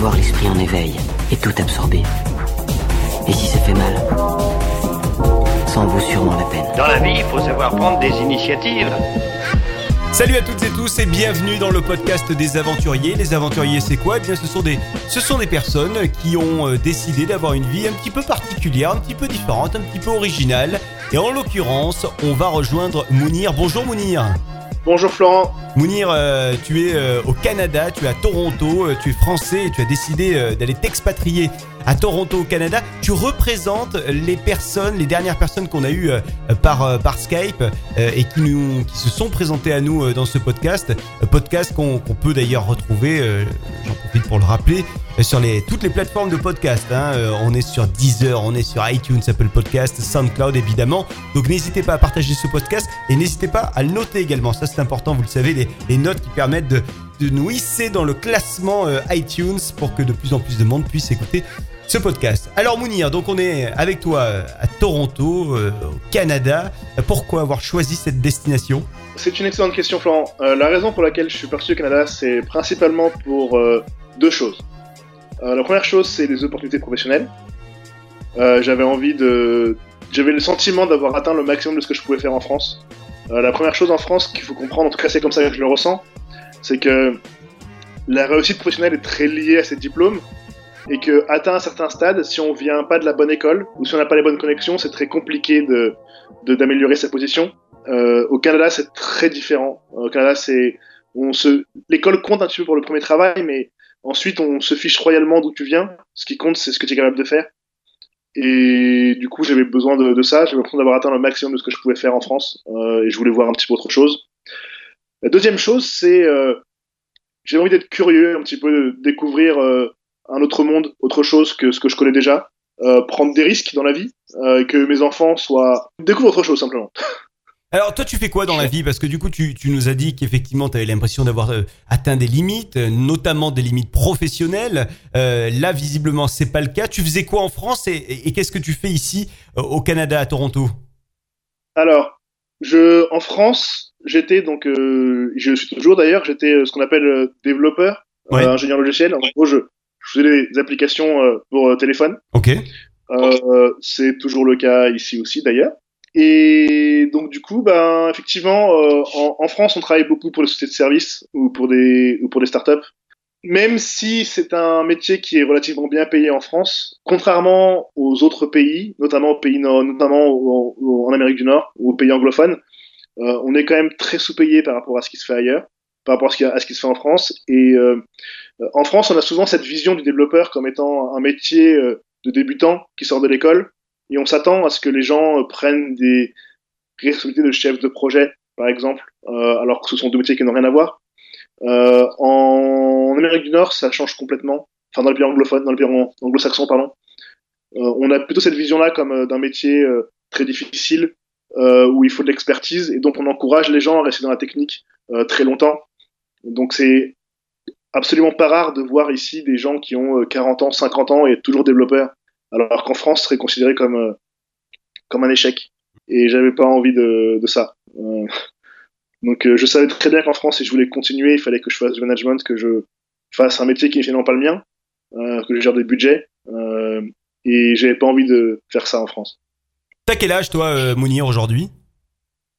avoir l'esprit en éveil et tout absorber. Et si ça fait mal, ça en vaut sûrement la peine. Dans la vie, il faut savoir prendre des initiatives. Salut à toutes et tous et bienvenue dans le podcast des aventuriers. Les aventuriers, c'est quoi? Eh bien, ce sont des, ce sont des personnes qui ont euh, décidé d'avoir une vie un petit peu particulière, un petit peu différente, un petit peu originale. Et en l'occurrence, on va rejoindre Mounir. Bonjour Mounir. Bonjour Florent. Mounir, euh, tu es euh, au Canada, tu es à Toronto, euh, tu es français et tu as décidé d'aller t'expatrier à Toronto au Canada. Tu représentes les personnes, les dernières personnes qu'on a eues euh, par, euh, par Skype euh, et qui, nous, qui se sont présentées à nous dans ce podcast. Podcast qu'on peut d'ailleurs retrouver, j'en profite pour le rappeler, sur toutes les plateformes de podcast. hein. On est sur Deezer, on est sur iTunes, Apple Podcast, SoundCloud évidemment. Donc n'hésitez pas à partager ce podcast et n'hésitez pas à le noter également. Ça c'est important, vous le savez, les notes qui permettent de, de nous hisser dans le classement euh, iTunes pour que de plus en plus de monde puisse écouter ce podcast. Alors Mounir, donc on est avec toi euh, à Toronto, euh, au Canada. Pourquoi avoir choisi cette destination? C'est une excellente question Florent. La raison pour laquelle je suis parti au Canada, c'est principalement pour deux choses. La première chose, c'est les opportunités professionnelles. J'avais envie de... J'avais le sentiment d'avoir atteint le maximum de ce que je pouvais faire en France. La première chose en France qu'il faut comprendre, en tout cas c'est comme ça que je le ressens, c'est que la réussite professionnelle est très liée à ses diplômes et que atteint un certain stade, si on vient pas de la bonne école ou si on n'a pas les bonnes connexions, c'est très compliqué d'améliorer sa position. Euh, au Canada, c'est très différent. Au Canada, c'est on se l'école compte un petit peu pour le premier travail, mais ensuite on se fiche royalement d'où tu viens. Ce qui compte, c'est ce que tu es capable de faire. Et du coup, j'avais besoin de, ça. J'avais l'impression d'avoir atteint le maximum de ce que je pouvais faire en France, euh, et je voulais voir un petit peu autre chose. La deuxième chose, c'est euh, j'ai envie d'être curieux, un petit peu de découvrir euh, un autre monde, autre chose que ce que je connais déjà, euh, prendre des risques dans la vie, euh, que mes enfants soient découvrent autre chose simplement. Alors toi tu fais quoi dans la vie? Parce que du coup tu, tu nous as dit qu'effectivement tu avais l'impression d'avoir atteint des limites, notamment des limites professionnelles. Là visiblement c'est pas le cas. Tu faisais quoi en France et, et- et qu'est-ce que tu fais ici au Canada, à Toronto? Alors, je, en France, j'étais donc, euh, je suis toujours d'ailleurs, j'étais euh, ce qu'on appelle euh, développeur, euh, Ouais. ingénieur logiciel. En gros, je, je faisais des applications pour téléphone. Ok. C'est toujours le cas ici aussi d'ailleurs. Et donc du coup, ben effectivement, en, en France, on travaille beaucoup pour les sociétés de services ou pour des ou pour des startups. Même si c'est un métier qui est relativement bien payé en France, contrairement aux autres pays, notamment aux pays notamment au- en Amérique du Nord ou aux pays anglophones, euh, on est quand même très sous-payé par rapport à ce qui se fait ailleurs, par rapport à ce qui, se fait en France. Et euh, euh, en France, on a souvent cette vision du développeur comme étant un métier euh, de débutant qui sort de l'école, et on s'attend à ce que les gens euh, prennent des responsabilités de chef de projet, par exemple, alors que ce sont deux métiers qui n'ont rien à voir. En Amérique du Nord, ça change complètement. Enfin, dans le pays anglophone, dans le pays ang- anglo-saxon, pardon. Euh, on a plutôt cette vision-là comme d'un métier euh, très difficile, où il faut de l'expertise, et donc on encourage les gens à rester dans la technique euh, très longtemps. Donc c'est absolument pas rare de voir ici des gens qui ont euh, 40 ans, 50 ans et être toujours développeurs, alors qu'en France, ce serait considéré comme, euh, comme un échec. Et j'avais pas envie de, ça. Euh, donc euh, je savais très bien qu'en France, si je voulais continuer, il fallait que je fasse du management, que je fasse un métier qui n'est finalement pas le mien, euh, que je gère des budgets, euh, et j'avais pas envie de faire ça en France. T'as quel âge toi, euh, Mounir, aujourd'hui?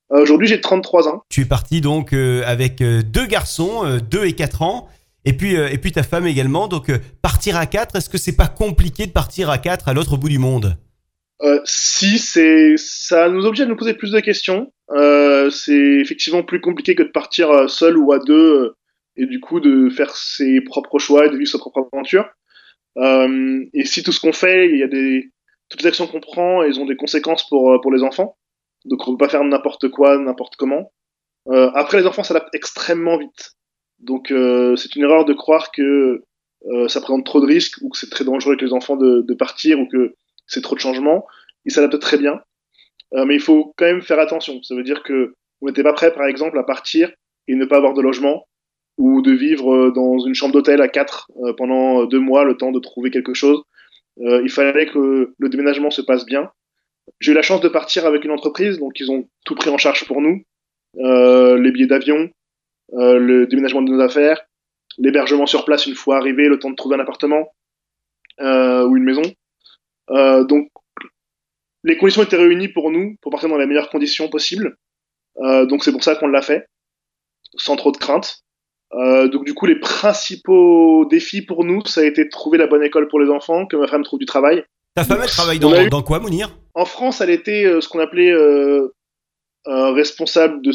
Aujourd'hui, j'ai 33 ans. Tu es parti donc euh, avec euh, deux garçons, euh, 2 et 4 ans. Et puis, et puis ta femme également. Donc, partir à 4, est-ce que c'est pas compliqué de partir à 4 à l'autre bout du monde? Si c'est, ça nous oblige à nous poser plus de questions. C'est effectivement plus compliqué que de partir seul ou à deux et du coup de faire ses propres choix et de vivre sa propre aventure. Euh, et si tout ce qu'on fait, il y a des, toutes les actions qu'on prend, elles ont des conséquences pour euh, pour les enfants. Donc on peut pas faire n'importe quoi, n'importe comment. Euh, après, les enfants s'adaptent extrêmement vite. Donc euh, c'est une erreur de croire que euh, ça présente trop de risques ou que c'est très dangereux avec les enfants de, de partir ou que c'est trop de changements. Ils s'adaptent très bien. Euh, mais il faut quand même faire attention. Ça veut dire que vous n'êtes pas prêt, par exemple, à partir et ne pas avoir de logement ou de vivre euh, dans une chambre d'hôtel à quatre pendant deux mois, le temps de trouver quelque chose. Euh, il fallait que le déménagement se passe bien. J'ai eu la chance de partir avec une entreprise, donc ils ont tout pris en charge pour nous. Euh, les billets d'avion, euh, le déménagement de nos affaires, l'hébergement sur place une fois arrivé, le temps de trouver un appartement ou une maison. donc les conditions étaient réunies pour nous pour partir dans les meilleures conditions possibles. donc c'est pour ça qu'on l'a fait, sans trop de crainte. Donc du coup, les principaux défis pour nous, ça a été de trouver la bonne école pour les enfants, que ma femme trouve du travail. Ta femme, elle travaille dans, dans quoi, Mounir? En France, elle était ce qu'on appelait responsable de,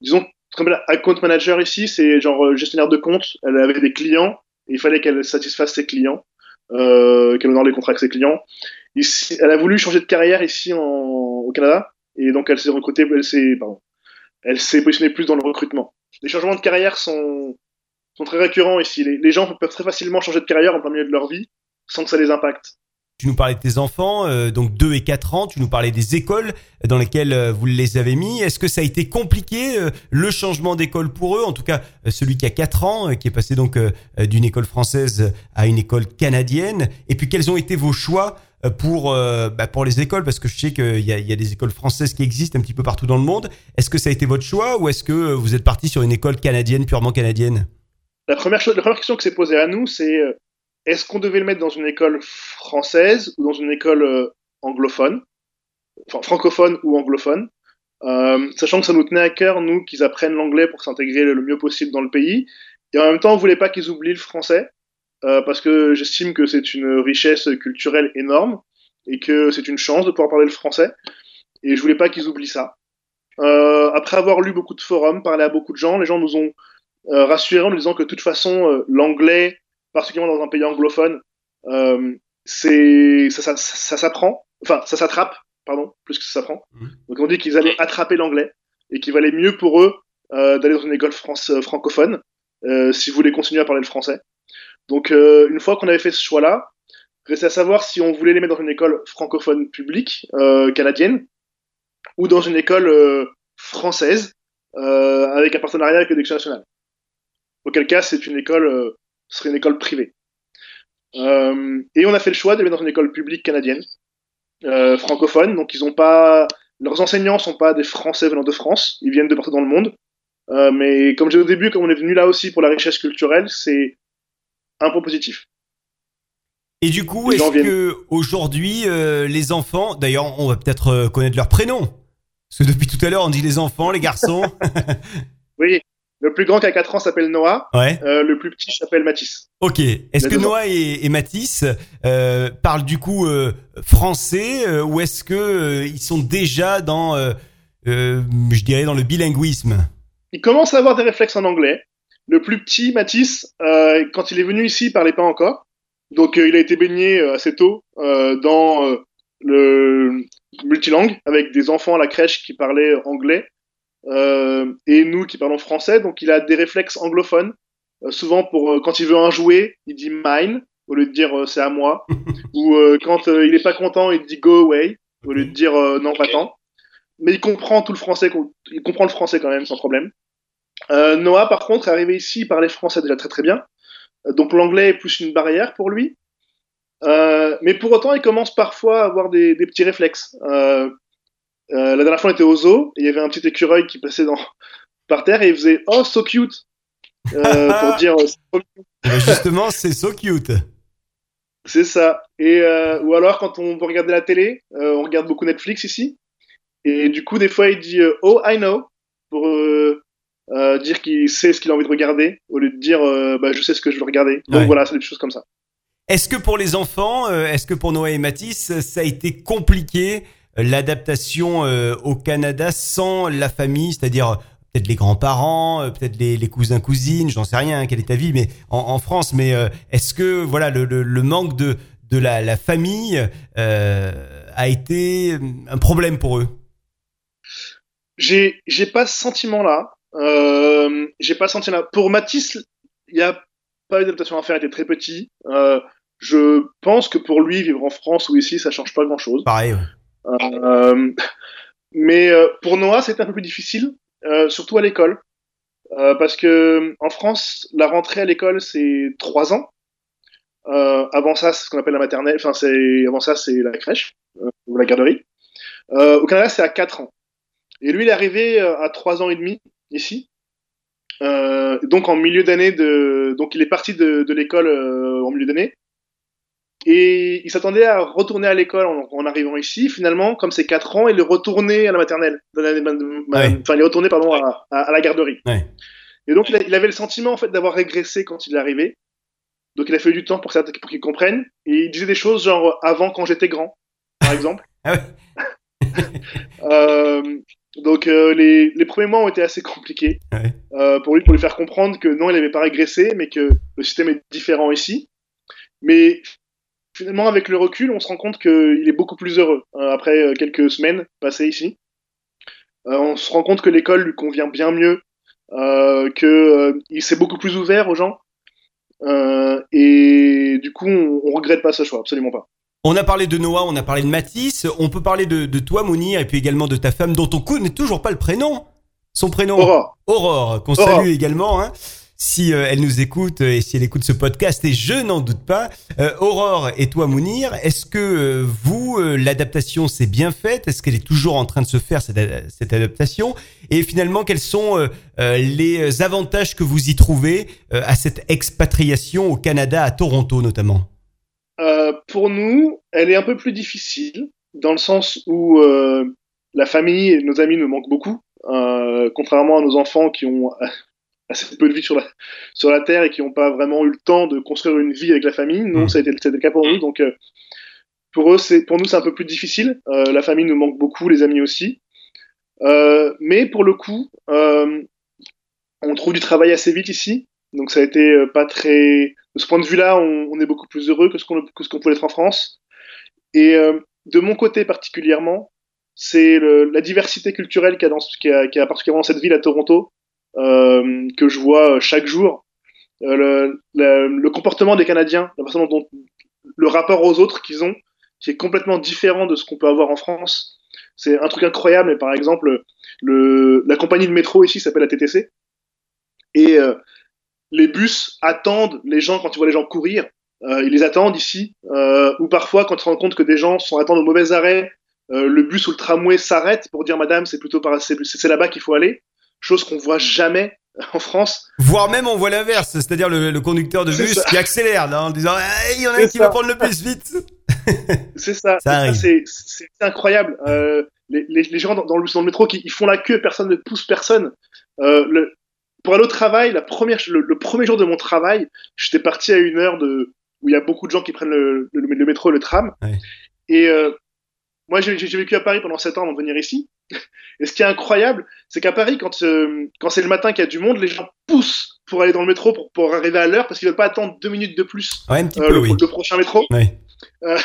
disons, comme account manager ici, c'est genre euh, gestionnaire de compte. Elle avait des clients et il fallait qu'elle satisfasse ses clients, euh, qu'elle honore les contrats avec ses clients. Ici, elle a voulu changer de carrière ici en, au Canada et donc elle s'est recrutée, elle s'est, pardon, elle s'est positionnée plus dans le recrutement. Les changements de carrière sont, très récurrents ici. Les, les gens peuvent très facilement changer de carrière en plein milieu de leur vie sans que ça les impacte. Tu nous parlais de tes enfants, euh, donc 2 et 4 ans, tu nous parlais des écoles dans lesquelles euh, vous les avez mis. Est-ce que ça a été compliqué, euh, le changement d'école pour eux En tout cas, celui qui a 4 ans, qui est passé donc d'une école française à une école canadienne? Et puis, quels ont été vos choix pour, bah, pour les écoles Parce que je sais qu'il y a, des écoles françaises qui existent un petit peu partout dans le monde. Est-ce que ça a été votre choix ou est-ce que vous êtes parti sur une école canadienne, purement canadienne? La première, question qui s'est posée à nous, c'est est-ce qu'on devait le mettre dans une école française ou dans une école euh, anglophone, enfin francophone ou anglophone, euh, sachant que ça nous tenait à cœur, nous, qu'ils apprennent l'anglais pour s'intégrer le mieux possible dans le pays. Et en même temps, on voulait pas qu'ils oublient le français, euh, parce que j'estime que c'est une richesse culturelle énorme et que c'est une chance de pouvoir parler le français. Et je voulais pas qu'ils oublient ça. Euh, après avoir lu beaucoup de forums, parlé à beaucoup de gens, les gens nous ont euh, rassurés en nous disant que de toute façon, l'anglais particulièrement dans un pays anglophone, c'est ça, ça, ça, s'apprend, enfin ça s'attrape, pardon, plus que ça s'apprend. Donc on dit qu'ils allaient attraper l'anglais et qu'il valait mieux pour eux d'aller dans une école France, francophone si vous voulez continuer à parler le français. Donc euh, une fois qu'on avait fait ce choix-là, restait à savoir si on voulait les mettre dans une école francophone publique canadienne ou dans une école française avec un partenariat avec l'éducation nationale. Auquel cas, c'est une école ce serait une école privée. Euh, et on a fait le choix de mettre dans une école publique canadienne, euh, francophone. Donc ils ont pas, leurs enseignants sont pas des Français venant de France, ils viennent de partout dans le monde. Euh, mais comme j'ai au début, comme on est venu là aussi pour la richesse culturelle, c'est un point positif. Et du coup, est-ce que aujourd'hui euh, les enfants, d'ailleurs, on va peut-être euh, connaître leur prénom, parce que depuis tout à l'heure on dit les enfants, les garçons. oui, le plus grand qui a 4 ans s'appelle Noah. Ouais. Euh, le plus petit s'appelle Mathis. Ok. Est-ce que Noah et, et Mathis euh, parlent du coup français ou est-ce que ils sont déjà dans, je dirais, dans le bilinguisme? Ils commencent à avoir des réflexes en anglais. Le plus petit, Mathis, quand il est venu ici, il parlait pas encore. Donc il a été baigné assez tôt dans le multilangue avec des enfants à la crèche qui parlaient anglais euh, et nous qui parlons français, donc il a des réflexes anglophones. Euh, souvent, pour euh, quand il veut un jouet, il dit mine au lieu de dire c'est à moi. Ou quand il est pas content, il dit go away au lieu de dire non pas tant. Mais il comprend tout le français, il comprend le français quand même sans problème. Noah, par contre, est arrivé ici, il parlait français déjà très très bien. Donc l'anglais est plus une barrière pour lui. Euh, mais pour autant, il commence parfois à avoir des, des petits réflexes. Euh, euh, la dernière fois, on était au zoo et il y avait un petit écureuil qui passait dans, par terre et il faisait Oh, so cute euh, pour dire euh, Justement, c'est so cute. C'est ça. Et euh, ou alors quand on veut regarder la télé, euh, on regarde beaucoup Netflix ici, et du coup des fois il dit euh, Oh I know pour dire qu'il sait ce qu'il a envie de regarder au lieu de dire bah, je sais ce que je veux regarder. Donc Ouais. voilà, c'est des choses comme ça. Est-ce que pour les enfants, euh, est-ce que pour Noah et Mathis, ça a été compliqué euh, l'adaptation euh, au Canada sans la famille, c'est-à-dire euh, peut-être les grands-parents, euh, peut-être les, les cousins cousines, j'en sais rien, hein, quelle est ta vie, mais en, en France, mais euh, est-ce que voilà le, le, le manque de de la, la famille euh, a été un problème pour eux? J'ai j'ai pas ce sentiment-là. Euh, j'ai pas ce sentiment-là. Pour Matisse, il y a pas eu d'adaptation à faire. Il était très petit. Euh, je pense que pour lui, vivre en France ou ici, ça change pas grand-chose. Pareil. ouais. Euh, mais euh, pour Noah, c'était un peu plus difficile, euh, surtout à l'école, Euh, parce que en France, la rentrée à l'école c'est trois ans. Euh, avant ça, c'est ce qu'on appelle la maternelle. Enfin, c'est avant ça, c'est la crèche euh, ou la garderie. Euh, au Canada, c'est à quatre ans. Et lui, il est arrivé à trois ans et demi ici. Euh, donc en milieu d'année de, donc il est parti de, de l'école euh, en milieu d'année et il s'attendait à retourner à l'école en, en, arrivant ici. Finalement, comme c'est 4 ans, il est retourné à la maternelle. Ouais. Enfin, il est retourné pardon à, à, à la garderie. Ouais. Et donc il, a, il, avait le sentiment en fait d'avoir régressé quand il est arrivé. Donc il a fallu du temps pour, ça, pour qu'il comprenne. Et il disait des choses genre avant quand j'étais grand, par exemple. ah euh, donc euh, les, les, premiers mois ont été assez compliqués ouais. euh, pour lui, pour lui faire comprendre que non, il n'avait pas régressé, mais que le système est différent ici. Mais finalement, avec le recul, on se rend compte qu'il est beaucoup plus heureux euh, après quelques semaines passées ici. Euh, on se rend compte que l'école lui convient bien mieux, euh, qu'il s'est beaucoup plus ouvert aux gens. et du coup, on, on regrette pas ce choix, absolument pas. On a parlé de Noah, on a parlé de Matisse, on peut parler de, de toi, Mounir, et puis également de ta femme, dont on connaît toujours pas le prénom. Son prénom Aurore, Aurore qu'on salue également, hein, si euh, elle nous écoute et si elle écoute ce podcast, et je n'en doute pas. Euh, Aurore et toi, Mounir, est-ce que euh, vous, l'adaptation s'est bien faite? Est-ce qu'elle est toujours en train de se faire, cette, cette adaptation? Et finalement, quels sont les avantages que vous y trouvez à cette expatriation au Canada, à Toronto notamment? Euh, pour nous, elle est un peu plus difficile, dans le sens où euh, la famille et nos amis nous manquent beaucoup, euh, contrairement à nos enfants qui ont assez peu de vie sur la, sur la Terre et qui n'ont pas vraiment eu le temps de construire une vie avec la famille. Nous, ça a été, ça a été le cas pour nous, donc pour, eux, pour nous, c'est un peu plus difficile. La famille nous manque beaucoup, les amis aussi. mais pour le coup, on trouve du travail assez vite ici, donc ça a été pas très de ce point de vue-là, on, est beaucoup plus heureux que ce qu'on qu pouvait être en France. Et euh, de mon côté particulièrement, c'est la diversité culturelle qu'il y, a particulièrement dans cette ville à Toronto, euh, que je vois chaque jour. Euh, le, comportement des Canadiens, la façon dont le rapport aux autres qu'ils ont, qui est complètement différent de ce qu'on peut avoir en France. C'est un truc incroyable, mais par exemple, le, la compagnie de métro ici s'appelle la TTC. Et euh, les bus attendent les gens quand ils voient les gens courir. Euh, ils les attendent ici. Euh, ou parfois, quand ils se rendent compte que des gens sont attendus au mauvais arrêt, euh, le bus ou le tramway s'arrête pour dire Madame, c'est plutôt par c'est là-bas qu'il faut aller. Chose qu'on voit jamais en France. Voire même on voit l'inverse, c'est-à-dire le, le, conducteur de bus qui accélère là, en disant il hey, y en a un qui ça. va prendre le bus vite. c'est ça. ça c'est incroyable. Les, les, les, gens dans, dans, le, dans, le, métro qui ils font la queue, personne ne pousse personne. Le, pour aller au travail, la première, le, le premier jour de mon travail, j'étais parti à une heure de, où il y a beaucoup de gens qui prennent le, le, le métro et le tram. Ouais. Et euh, moi, j'ai vécu à Paris pendant 7 ans avant de venir ici. Et ce qui est incroyable, c'est qu'à Paris, quand, euh, quand c'est le matin qu'il y a du monde, les gens poussent pour aller dans le métro, pour, pour arriver à l'heure, parce qu'ils veulent pas attendre deux minutes de plus ouais, euh, peu, le, oui. le, prochain métro. Ouais. Euh,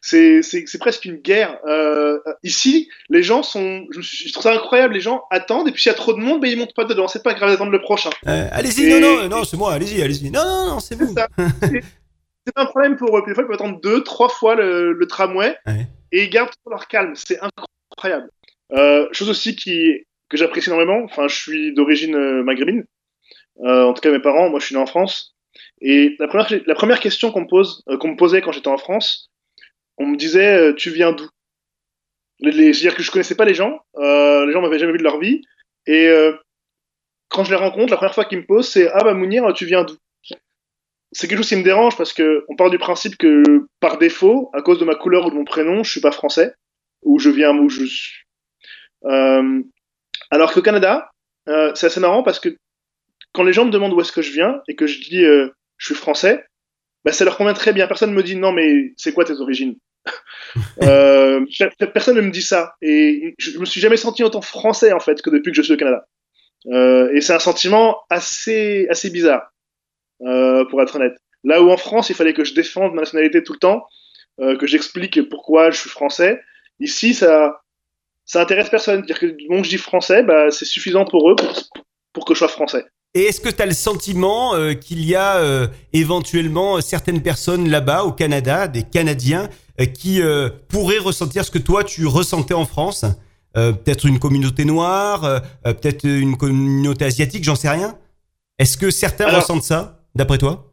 c'est presque une guerre. Euh, ici, les gens sont. Je, je, trouve ça incroyable. Les gens attendent et puis s'il y a trop de monde, ben, ils montent pas dedans. C'est pas grave d'attendre le prochain. Euh, allez-y, non, non, non, c'est moi. Allez-y, allez-y. Non, non, non, c'est vous. C'est un problème pour eux. Des fois, ils peuvent attendre deux, trois fois le, le tramway ouais. et ils gardent leur calme. C'est incroyable. Chose aussi qui que j'apprécie énormément. Enfin, je suis d'origine maghrébine. en tout cas, mes parents. Moi, je suis né en France. Et la première, la première question qu'on me, pose, euh, qu'on me posait quand j'étais en France, on me disait euh, Tu viens d'où? C'est-à-dire que je connaissais pas les gens, euh, les gens m'avaient jamais vu de leur vie, et quand je les rencontre, la première fois qu'ils me posent, c'est Ah bah Mounir, tu viens d'où? C'est quelque chose qui me dérange parce que on part du principe que par défaut, à cause de ma couleur ou de mon prénom, je suis pas français, ou je viens où je suis. Alors qu'au Canada, c'est assez marrant parce que quand les gens me demandent où est-ce que je viens et que je dis euh, je suis français, bah, ça leur convient très bien. Personne ne me dit non, mais c'est quoi tes origines euh, Personne ne me dit ça. Et je me suis jamais senti autant français en fait que depuis que je suis au Canada. Euh, et c'est un sentiment assez, assez bizarre, pour être honnête. Là où en France, il fallait que je défende ma nationalité tout le temps, que j'explique pourquoi je suis français, ici, ça, ça intéresse personne. Dire que bon, je dis français, bah, c'est suffisant pour eux pour, pour que je sois français. Et est-ce que tu as le sentiment euh, qu'il y a euh, éventuellement certaines personnes là-bas au Canada, des Canadiens, euh, qui pourraient ressentir ce que toi tu ressentais en France? Peut-être une communauté noire, peut-être une communauté asiatique, j'en sais rien. Est-ce que certains Alors, ressentent ça, d'après toi?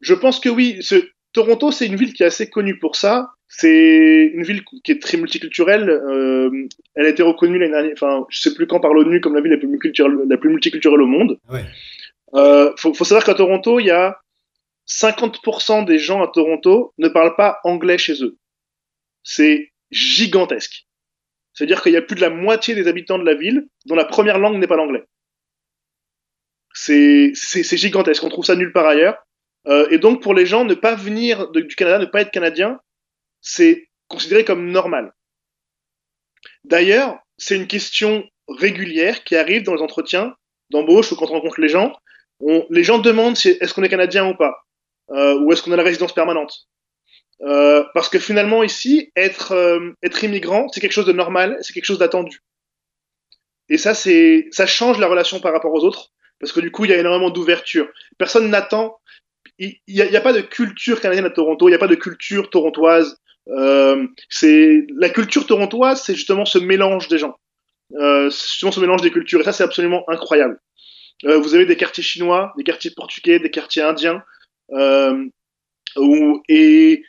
Je pense que oui. Ce, Toronto, c'est une ville qui est assez connue pour ça. C'est une ville qui est très multiculturelle. Euh, elle a été reconnue l'année dernière, enfin, je sais plus quand par l'ONU comme la ville la plus multiculturelle, la plus multiculturelle au monde. Ouais. Euh, faut, faut savoir qu'à Toronto, il y a 50% des gens à Toronto ne parlent pas anglais chez eux. C'est gigantesque. C'est-à-dire qu'il y a plus de la moitié des habitants de la ville dont la première langue n'est pas l'anglais. C'est gigantesque. On trouve ça nulle part ailleurs. Euh, et donc pour les gens, ne pas venir de- du Canada, ne pas être canadien, c'est considéré comme normal. D'ailleurs, c'est une question régulière qui arrive dans les entretiens d'embauche ou quand on rencontre les gens. Les gens demandent si est-ce qu'on est canadien ou pas, euh, ou est-ce qu'on a la résidence permanente. Euh, parce que finalement ici, être euh, être immigrant, c'est quelque chose de normal, c'est quelque chose d'attendu. Et ça, c'est ça change la relation par rapport aux autres, parce que du coup, il y a énormément d'ouverture. Personne n'attend. Il n'y a, a pas de culture canadienne à Toronto, il n'y a pas de culture torontoise. Euh, c'est la culture torontoise, c'est justement ce mélange des gens, euh, justement ce mélange des cultures. Et ça, c'est absolument incroyable. Euh, vous avez des quartiers chinois, des quartiers portugais, des quartiers indiens, et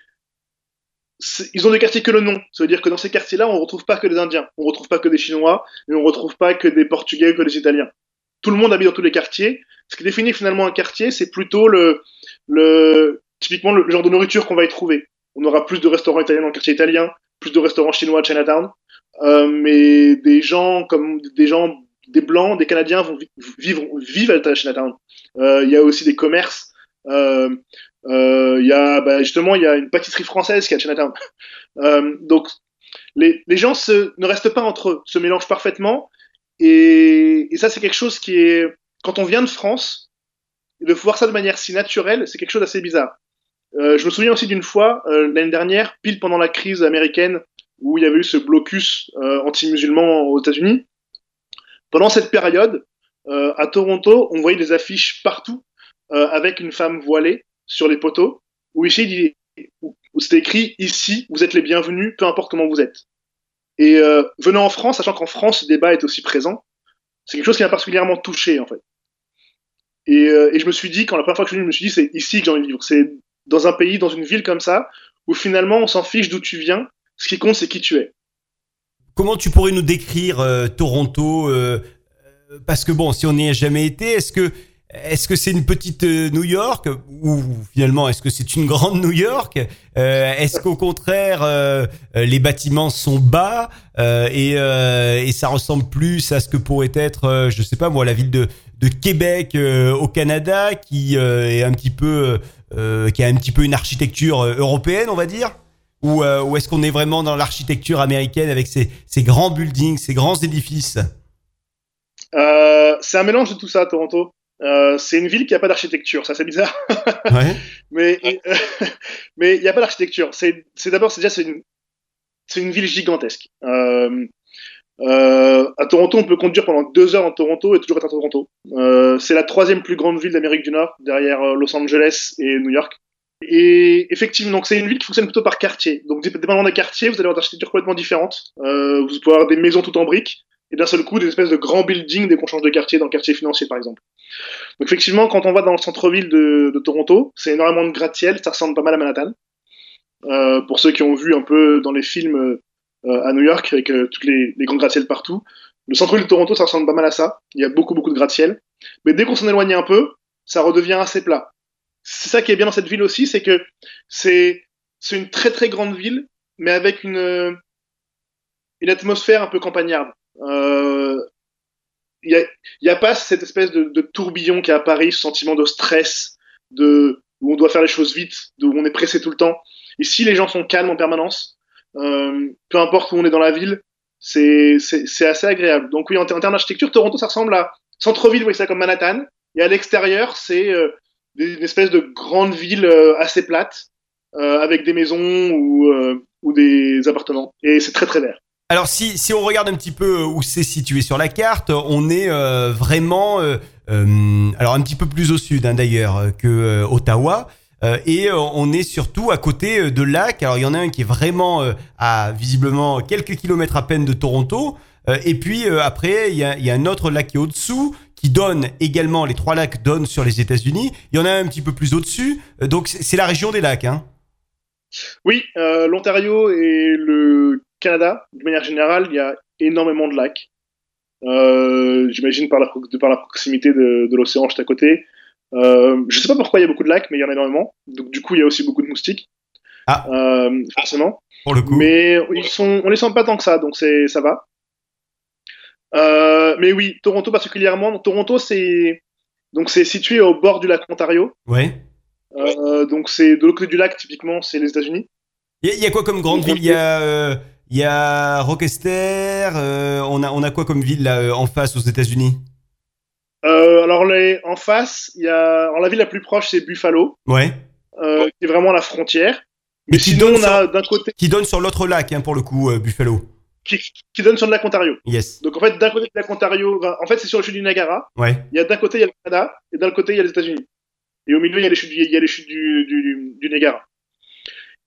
ils ont des quartiers que le nom. Ça veut dire que dans ces quartiers-là, on ne retrouve pas que des Indiens, on ne retrouve pas que des Chinois, et on ne retrouve pas que des Portugais ou que des Italiens. Tout le monde habite dans tous les quartiers. Ce qui définit finalement un quartier, c'est plutôt le, le, typiquement le genre de nourriture qu'on va y trouver. On aura plus de restaurants italiens dans le quartier italien, plus de restaurants chinois à Chinatown, euh, mais des gens comme des gens, des blancs, des Canadiens vont vi- vivre, vivent à Chinatown. Euh, Il y a aussi des commerces. Euh, Il y a bah, justement il y a une pâtisserie française qui est à Chinatown. Donc les, les gens ne restent pas entre eux, se mélangent parfaitement. Et, et ça c'est quelque chose qui est quand on vient de France, de voir ça de manière si naturelle, c'est quelque chose d'assez bizarre. Euh, je me souviens aussi d'une fois, euh, l'année dernière, pile pendant la crise américaine, où il y avait eu ce blocus euh, anti-musulman aux États-Unis. Pendant cette période, euh, à Toronto, on voyait des affiches partout avec une femme voilée sur les poteaux, où ici, c'était écrit ici, vous êtes les bienvenus, peu importe comment vous êtes. Et venant en France, sachant qu'en France, ce débat est aussi présent, c'est quelque chose qui m'a particulièrement touché en fait. Et, je me suis dit, quand la première fois que je suis venu, je me suis dit, c'est ici que j'ai envie de vivre. Dans un pays, dans une ville comme ça, où finalement on s'en fiche d'où tu viens. Ce qui compte, c'est qui tu es. Comment tu pourrais nous décrire euh, Toronto euh, euh, Parce que bon, si on n'y a jamais été, est-ce que est-ce que c'est une petite New York ou finalement est-ce que c'est une grande New York Est-ce qu'au contraire les bâtiments sont bas et, ça ressemble plus à ce que pourrait être, je sais pas moi, la ville de, de Québec euh, au Canada qui euh, est un petit peu euh, qui a un petit peu une architecture européenne, on va dire? Ou, ou est-ce qu'on est vraiment dans l'architecture américaine avec ces, ces grands buildings, ces grands édifices? Euh, c'est un mélange de tout ça, Toronto. Euh, c'est une ville qui n'a pas d'architecture, ça c'est bizarre, Ouais. mais euh, mais il n'y a pas d'architecture. C'est d'abord c'est déjà une une ville gigantesque. Euh, à Toronto, on peut conduire pendant deux heures en Toronto et toujours être à Toronto. Euh, c'est la troisième plus grande ville d'Amérique du Nord, derrière euh, Los Angeles et New York. Et effectivement, donc c'est une ville qui fonctionne plutôt par quartier. Donc, dépendamment des quartiers, vous allez avoir des architectures complètement différentes. Euh, vous pouvez avoir des maisons toutes en briques et d'un seul coup des espèces de grands buildings dès qu'on change de quartier, dans le quartier financier par exemple. Donc effectivement, quand on va dans le centre-ville de, de Toronto, c'est énormément de gratte-ciel, ça ressemble pas mal à Manhattan. Euh, pour ceux qui ont vu un peu dans les films euh, à New York avec euh, toutes les, grands gratte-ciel partout, le centre-ville de Toronto, ça ressemble pas mal à ça. Il y a beaucoup beaucoup de gratte-ciel, mais dès qu'on s'en éloigne un peu, ça redevient assez plat. C'est ça qui est bien dans cette ville aussi, c'est que c'est une très très grande ville, mais avec une une atmosphère un peu campagnarde. Euh, il y a, y a pas cette espèce de, de tourbillon qui a à Paris, ce sentiment de stress, de où on doit faire les choses vite, où on est pressé tout le temps. Ici, les gens sont calmes en permanence. Euh, peu importe où on est dans la ville, c'est assez agréable. Donc oui, en, ter- en termes d'architecture, Toronto, ça ressemble à centre-ville, vous voyez ça comme Manhattan. Et à l'extérieur, c'est euh, une espèce de grande ville euh, assez plate, avec des maisons ou, des appartements. Et c'est très très vert. Alors si, on regarde un petit peu où c'est situé sur la carte, on est vraiment alors un petit peu plus au sud hein, d'ailleurs que Ottawa. Euh, et euh, on est surtout à côté euh, de lacs. Alors il y en a un qui est vraiment à visiblement quelques kilomètres à peine de Toronto. Et puis après il y a, un autre lac qui est au-dessous qui donne également les trois lacs donnent sur les États-Unis. Il y en a un petit peu plus au-dessus. Donc c'est la région des lacs. Hein. Oui, l'Ontario et le Canada, de manière générale, il y a énormément de lacs. J'imagine par la, proximité de l'océan juste à côté. Euh, je sais pas pourquoi il y a beaucoup de lacs, mais il y en a énormément. Donc du coup, il y a aussi beaucoup de moustiques. Ah. Euh, forcément. Pour le coup. Mais ils sont, on les sent pas tant que ça, donc c'est, ça va. Euh, mais oui, Toronto particulièrement. Toronto, c'est donc c'est situé au bord du lac Ontario. Ouais. Donc c'est de l'autre côté du lac, typiquement, c'est les États-Unis. Il y, a- il y a quoi comme grande ville? Il y a, il y a Rochester. on a, on a quoi comme ville là en face aux États-Unis? Euh, alors les, en face, il y a, alors la ville la plus proche, c'est Buffalo, Ouais. euh, qui est vraiment la frontière. Mais Mais qui sinon, donne on a d'un côté Qui donne sur l'autre lac hein, pour le coup, euh, Buffalo. qui, qui donne sur le lac Ontario. Yes. Donc en fait, d'un côté du lac Ontario, en fait, c'est sur le chute du Niagara. Ouais. Il y a d'un côté il y a le Canada et d'un côté il y a les États-Unis. Et au milieu il y a les chutes, du- il y a les chutes du, du, du, Niagara.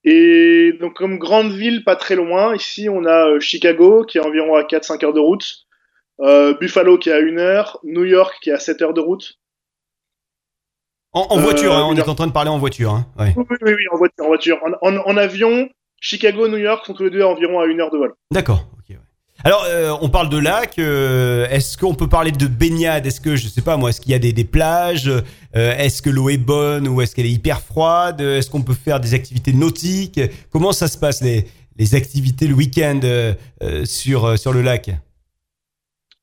Et donc comme grande ville, pas très loin, ici on a Chicago qui est environ à 4-5 heures de route, Buffalo qui est à 1 heure, New York qui est à 7 heures de route. En, en Euh, voiture, hein, on une est en train de parler en voiture. Hein. Ouais. Oui, oui, oui, oui, en voiture. En, voiture. En, en, en avion, Chicago, New York sont tous les deux à environ à 1 heure de vol. D'accord. ouais. Alors, euh, on parle de lac. euh, est-ce qu'on peut parler de baignade Est-ce que, je sais pas moi, est-ce qu'il y a des, des plages? Euh, Est-ce que l'eau est bonne ou est-ce qu'elle est hyper froide? Est-ce qu'on peut faire des activités nautiques? Comment ça se passe les, les activités le week-end euh, euh, sur, euh, sur le lac?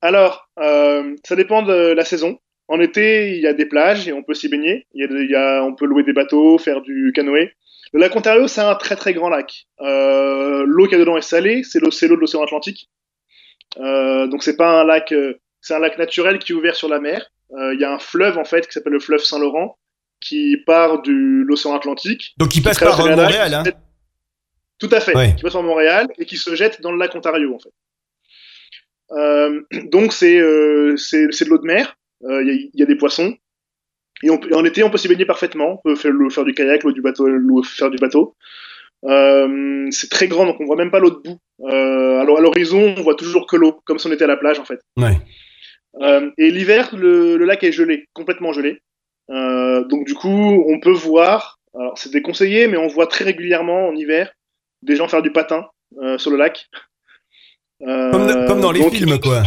Alors, euh, ça dépend de la saison. En été, il y a des plages et on peut s'y baigner. Il y a, des- il y a, on peut louer des bateaux, faire du canoë. Le lac Ontario, c'est un très très grand lac. Euh, l'eau qu'il y a dedans est salée, c'est l'eau, c'est l'eau de l'océan Atlantique. Euh, donc c'est pas un lac, c'est un lac naturel qui est ouvert sur la mer. Il y a un fleuve en fait qui s'appelle le fleuve Saint-Laurent qui part de l'océan Atlantique. Donc, il passe par Montréal. qui Hein Tout à fait. Ouais. Qui passe par Montréal et qui se jette dans le lac Ontario en fait. Euh, donc c'est euh, c'est de l'eau de mer. Euh, Il y, a, il y a des poissons. Et on en été, on peut s'y baigner parfaitement. On peut faire, le- faire du kayak, l'eau du bateau, faire du bateau. Euh, c'est très grand, donc on voit même pas l'eau debout. Euh, alors à l'horizon, on voit toujours que l'eau, comme si on était à la plage en fait. Ouais. Euh, et l'hiver, le, le lac est gelé, complètement gelé. Euh, donc du coup, on peut voir, alors c'est déconseillé, mais on voit très régulièrement en hiver des gens faire du patin euh, sur le lac. Comme, comme dans les donc- films, quoi.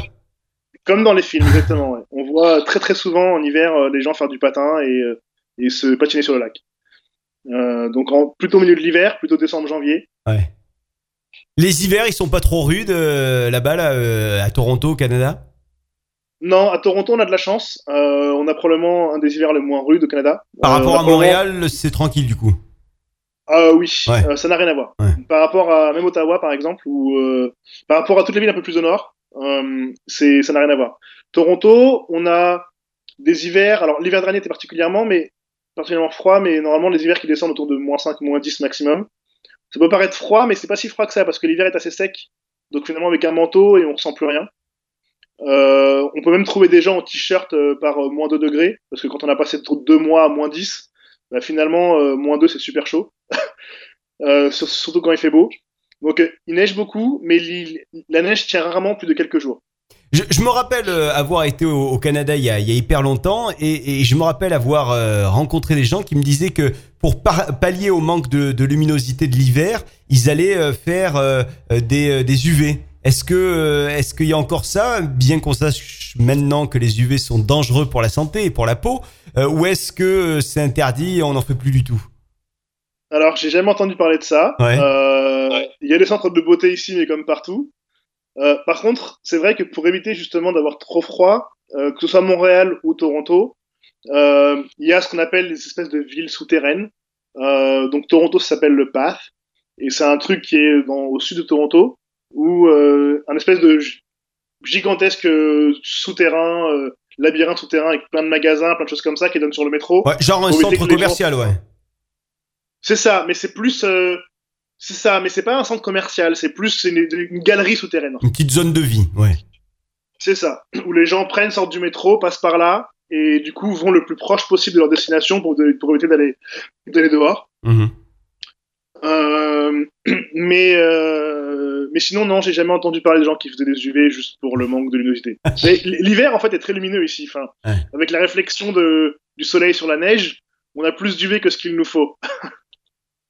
Comme dans les films, exactement. ouais. On voit très très souvent en hiver euh, les gens faire du patin et, euh, et se patiner sur le lac. Euh, donc en, plutôt au milieu de l'hiver, plutôt décembre-janvier. Ouais. Les hivers, ils sont pas trop rudes euh, là-bas, là, euh, à Toronto, au Canada? Non, à Toronto, on a de la chance. On a probablement un des hivers les moins rudes au Canada. Par rapport à probablement- Montréal, c'est tranquille du coup. Ah oui, Ouais. euh, ça n'a rien à voir. Ouais. Par rapport à même Ottawa, par exemple, ou euh, par rapport à toutes les villes un peu plus au nord, euh, c'est ça n'a rien à voir. Toronto, on a des hivers. Alors l'hiver dernier était particulièrement, mais particulièrement froid, mais normalement les hivers qui descendent autour de moins 5, moins 10 maximum. Ça peut paraître froid, mais c'est pas si froid que ça parce que l'hiver est assez sec. Donc finalement avec un manteau et on ressent plus rien. Euh, on peut même trouver des gens en t-shirt par euh, moins 2 degrés, parce que quand on a passé deux mois à moins 10, bah, finalement, euh, moins 2 c'est super chaud. Euh, sur- surtout quand il fait beau. Donc euh, il neige beaucoup, mais la neige tient rarement plus de quelques jours. Je, me rappelle euh, avoir été au, Canada il y, a, hyper longtemps et, je me rappelle avoir rencontré des gens qui me disaient que pour pallier au manque de, luminosité de l'hiver, ils allaient faire des, UV. Est-ce que est-ce qu'il y a encore ça, bien qu'on sache maintenant que les UV sont dangereux pour la santé et pour la peau, ou est-ce que c'est interdit et on n'en fait plus du tout? Alors j'ai jamais entendu parler de ça. Ouais. Euh, Il y a des centres de beauté ici, mais comme partout. Euh, par contre, c'est vrai que pour éviter justement d'avoir trop froid, euh, que ce soit Montréal ou Toronto, euh, il y a ce qu'on appelle des espèces de villes souterraines. Euh, donc Toronto ça s'appelle le Path, et c'est un truc qui est dans, au sud de Toronto, où euh, un espèce de gi- gigantesque souterrain, euh, labyrinthe souterrain avec plein de magasins, plein de choses comme ça qui donnent sur le métro. ouais, Genre un centre gens- commercial, ouais. C'est ça, mais c'est plus, euh, c'est ça, mais c'est pas un centre commercial, c'est plus une, une galerie souterraine. Une petite zone de vie, ouais. C'est ça, où les gens prennent, sortent du métro, passent par là, et du coup vont le plus proche possible de leur destination pour, de- pour éviter d'aller dehors. Mhm. Euh, mais euh, mais sinon non, j'ai jamais entendu parler de gens qui faisaient des UV juste pour le manque de luminosité. L'hiver en fait est très lumineux ici, enfin, Ouais. avec la réflexion de du soleil sur la neige, on a plus d'UV que ce qu'il nous faut.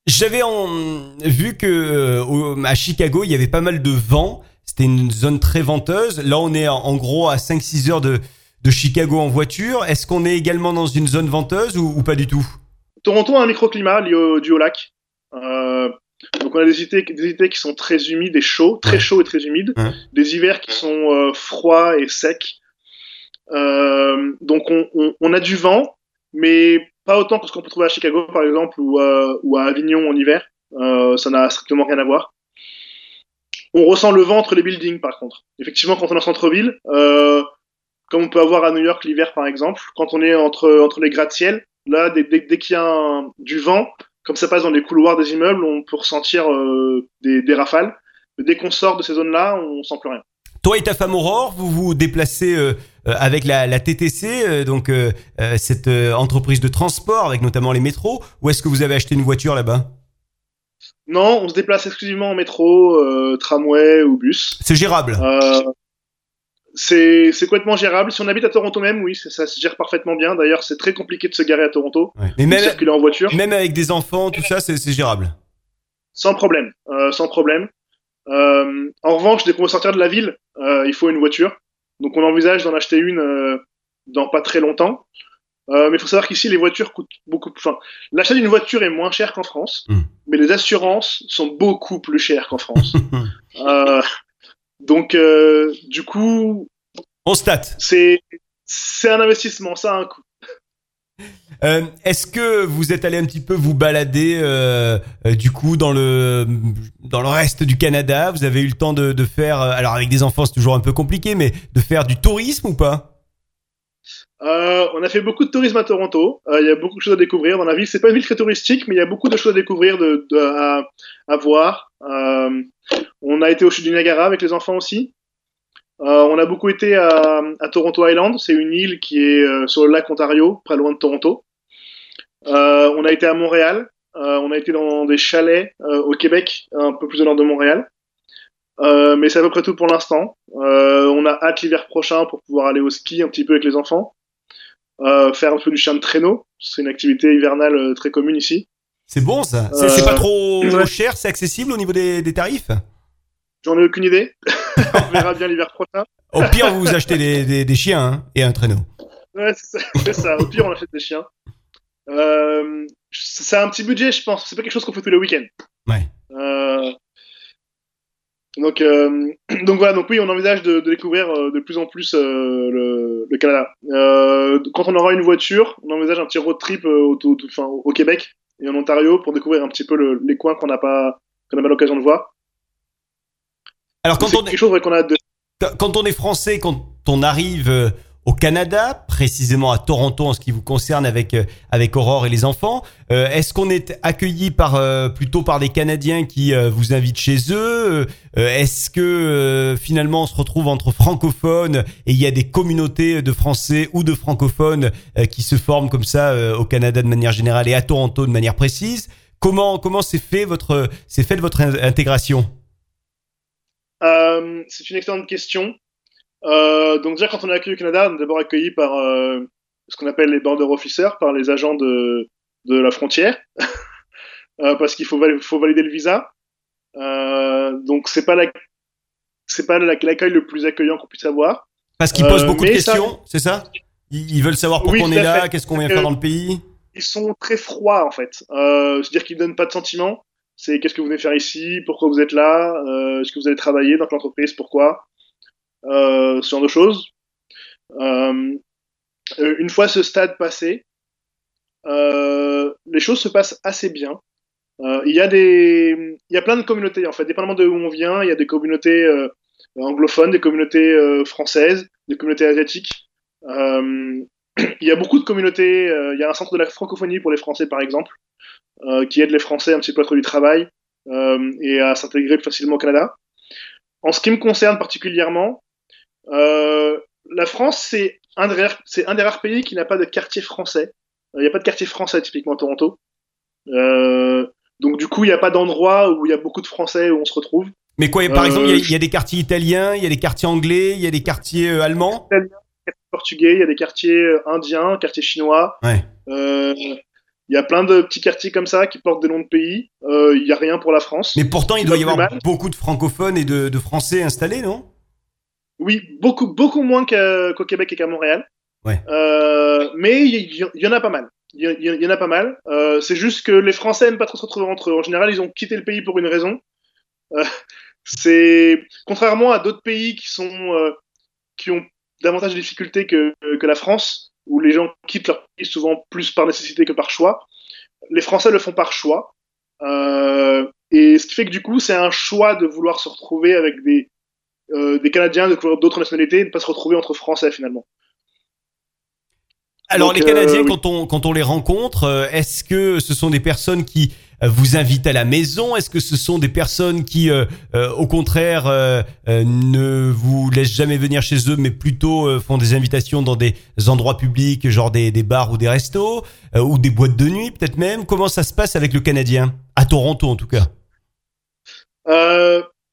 J'avais vu que euh, à Chicago, il y avait pas mal de vent. C'était une zone très venteuse. Là, on est en, en gros à 5-6 heures de, de Chicago en voiture. Est-ce qu'on est également dans une zone venteuse ou, ou pas du tout? Toronto a un microclimat lié au, dû au lac. Euh, donc on a des étés, des étés qui sont très humides et chauds, très chauds et très humides. Des hivers qui sont euh, froids et secs. Euh, donc on, on, on a du vent, mais pas autant que ce qu'on peut trouver à Chicago par exemple ou, euh, à Avignon en hiver. Euh, ça n'a strictement rien à voir. On ressent le vent entre les buildings par contre. Effectivement, quand on est en centre-ville, euh, comme on peut avoir à New York l'hiver par exemple, quand on est entre, les gratte-ciel, là, dès, dès, qu'il y a du vent, comme ça passe dans les couloirs des immeubles, on peut ressentir des, des rafales. Mais dès qu'on sort de ces zones-là, on sent plus rien. Toi et ta femme Aurore, vous vous déplacez euh, euh, avec la, la TTC, euh, donc euh, cette entreprise de transport avec notamment les métros, ou est-ce que vous avez acheté une voiture là-bas? Non, on se déplace exclusivement en métro, tramway ou bus. C'est gérable. C'est complètement gérable. Si on habite à Toronto même, oui, ça, se gère parfaitement bien. D'ailleurs, c'est très compliqué de se garer à Toronto, Ouais. Mais même, circuler en voiture, même avec des enfants, tout ça, c'est gérable. sans problème, sans problème. Euh, en revanche, dès qu'on veut sortir de la ville, euh, il faut une voiture. Donc, on envisage d'en acheter une euh, dans pas très longtemps. Euh, mais il faut savoir qu'ici, les voitures coûtent beaucoup. Enfin, l'achat d'une voiture est moins cher qu'en France, Mm. mais les assurances sont beaucoup plus chères qu'en France. Euh, donc, euh, du coup, On state. c'est c'est un investissement, ça a un coût. Euh, Est-ce que vous êtes allé un petit peu vous balader euh, euh, du coup dans le dans le reste du Canada? Vous avez eu le temps de, faire alors avec des enfants c'est toujours un peu compliqué mais de faire du tourisme ou pas? On a fait beaucoup de tourisme à Toronto. Il y a beaucoup de choses à découvrir dans la ville. C'est pas une ville très touristique, mais il y a beaucoup de choses à découvrir, à, voir. On a été au sud du Niagara avec les enfants aussi. On a beaucoup été à, Toronto Island. C'est une île qui est sur le lac Ontario, pas loin de Toronto. Euh, on a été à Montréal. Euh, on a été dans des chalets euh, au Québec, un peu plus au nord de Montréal. Mais c'est à peu près tout pour l'instant. On a hâte l'hiver prochain pour pouvoir aller au ski un petit peu avec les enfants. Faire un peu du chien de traîneau. C'est une activité hivernale très commune ici. C'est bon ça C'est pas trop ouais. cher C'est accessible au niveau des, des tarifs? J'en ai aucune idée. on verra bien l'hiver prochain. Au pire vous vous achetez des, des, des chiens hein, et un traîneau. Ouais, c'est ça, c'est ça. Au pire, on achète des chiens. Euh, c'est un petit budget, je pense. C'est pas quelque chose qu'on fait tous les week-ends. Ouais. Euh, donc, euh, donc voilà. Donc oui, on envisage de, de découvrir euh, de plus en plus le, le Canada. Quand on aura une voiture, on envisage un petit road trip au, au- enfin, au Québec et en Ontario pour découvrir un petit peu le- les coins qu'on n'a pas qu'on pas l'occasion de voir. Alors quand on est chose ouais, qu'on a hâte de quand on est français, quand on arrive au Canada, précisément à Toronto en ce qui vous concerne avec euh, avec Aurore et les enfants, euh, est-ce qu'on est accueilli par euh, plutôt par des Canadiens qui vous invitent chez eux? Est-ce que finalement on se retrouve entre francophones et il y a des communautés de Français ou de francophones qui se forment comme ça au Canada de manière générale et à Toronto de manière précise? Comment comment s'est fait votre s'est faite votre in- intégration? C'est une excellente question. Euh, donc déjà, quand on est accueilli au Canada, on est d'abord accueilli par euh, ce qu'on appelle les border officers, par les agents de, de la frontière, Euh, parce qu'il faut, vali- faut valider le visa. Donc c'est pas la c'est pas la- l'accueil le plus accueillant qu'on puisse avoir. Parce qu'ils posent beaucoup de ça- questions, c'est ça? Ils, veulent savoir pourquoi Oui, on est là, qu'est-ce qu'on vient faire dans le pays? Ils sont très froids en fait. Euh, C'est-à-dire qu'ils donnent pas de sentiments. C'est qu'est-ce que vous venez faire ici, pourquoi vous êtes là, euh, est-ce que vous allez travailler dans l'entreprise, pourquoi, ce genre de choses. Euh, euh, une fois ce stade passé, euh, les choses se passent assez bien. Euh, il y a des, il y a plein de communautés en fait, dépendamment de où on vient. Il y a des communautés euh, anglophones, des communautés euh, françaises, des communautés asiatiques. Euh, il y a beaucoup de communautés. euh, il y a un centre de la francophonie pour les Français par exemple, euh, qui aide les Français un petit peu à trouver du travail euh, et à s'intégrer plus facilement au Canada. En ce qui me concerne particulièrement, euh, la France c'est un des rares, c'est un des rares pays qui n'a pas de quartier français. Euh, Il n'y a pas de quartier français typiquement à Toronto. Euh, donc du coup, il n'y a pas d'endroit où il y a beaucoup de Français où on se retrouve. Mais quoi, par Euh, exemple, il y a- il y, a des quartiers italiens, il y a des quartiers anglais, il y a des quartiers euh, allemands? Portugais, il y a des quartiers euh, indiens, quartiers chinois. Ouais. Euh, Il y a plein de petits quartiers comme ça qui portent des noms de pays. Il n'y a rien pour la France. Mais pourtant, il doit y avoir mal. beaucoup de francophones et de, de français installés, non? Oui, beaucoup, beaucoup moins qu'au Québec et qu'à Montréal. Ouais. Euh, mais il y, en a pas mal. Il y, en a pas mal. Euh, c'est juste que les Français aiment pas trop se retrouver entre eux. En général, ils ont quitté le pays pour une raison. Euh, c'est contrairement à d'autres pays qui sont euh, qui ont davantage de difficultés que, que la France, où les gens quittent leur pays souvent plus par nécessité que par choix. Les Français le font par choix. Euh, et ce qui fait que du coup, c'est un choix de vouloir se retrouver avec des, euh, des Canadiens, de d'autres nationalités, et de pas se retrouver entre Français finalement. Alors Donc, les Canadiens, euh, oui. quand on quand on les rencontre, euh, est-ce que ce sont des personnes qui euh, vous invitent à la maison? Est-ce que ce sont des personnes qui, euh, euh, au contraire, euh, euh, ne vous laissent jamais venir chez eux, mais plutôt euh, font des invitations dans des endroits publics, genre des, des bars ou des restos, euh, ou des boîtes de nuit peut-être même? Comment ça se passe avec le Canadien? À Toronto en tout cas.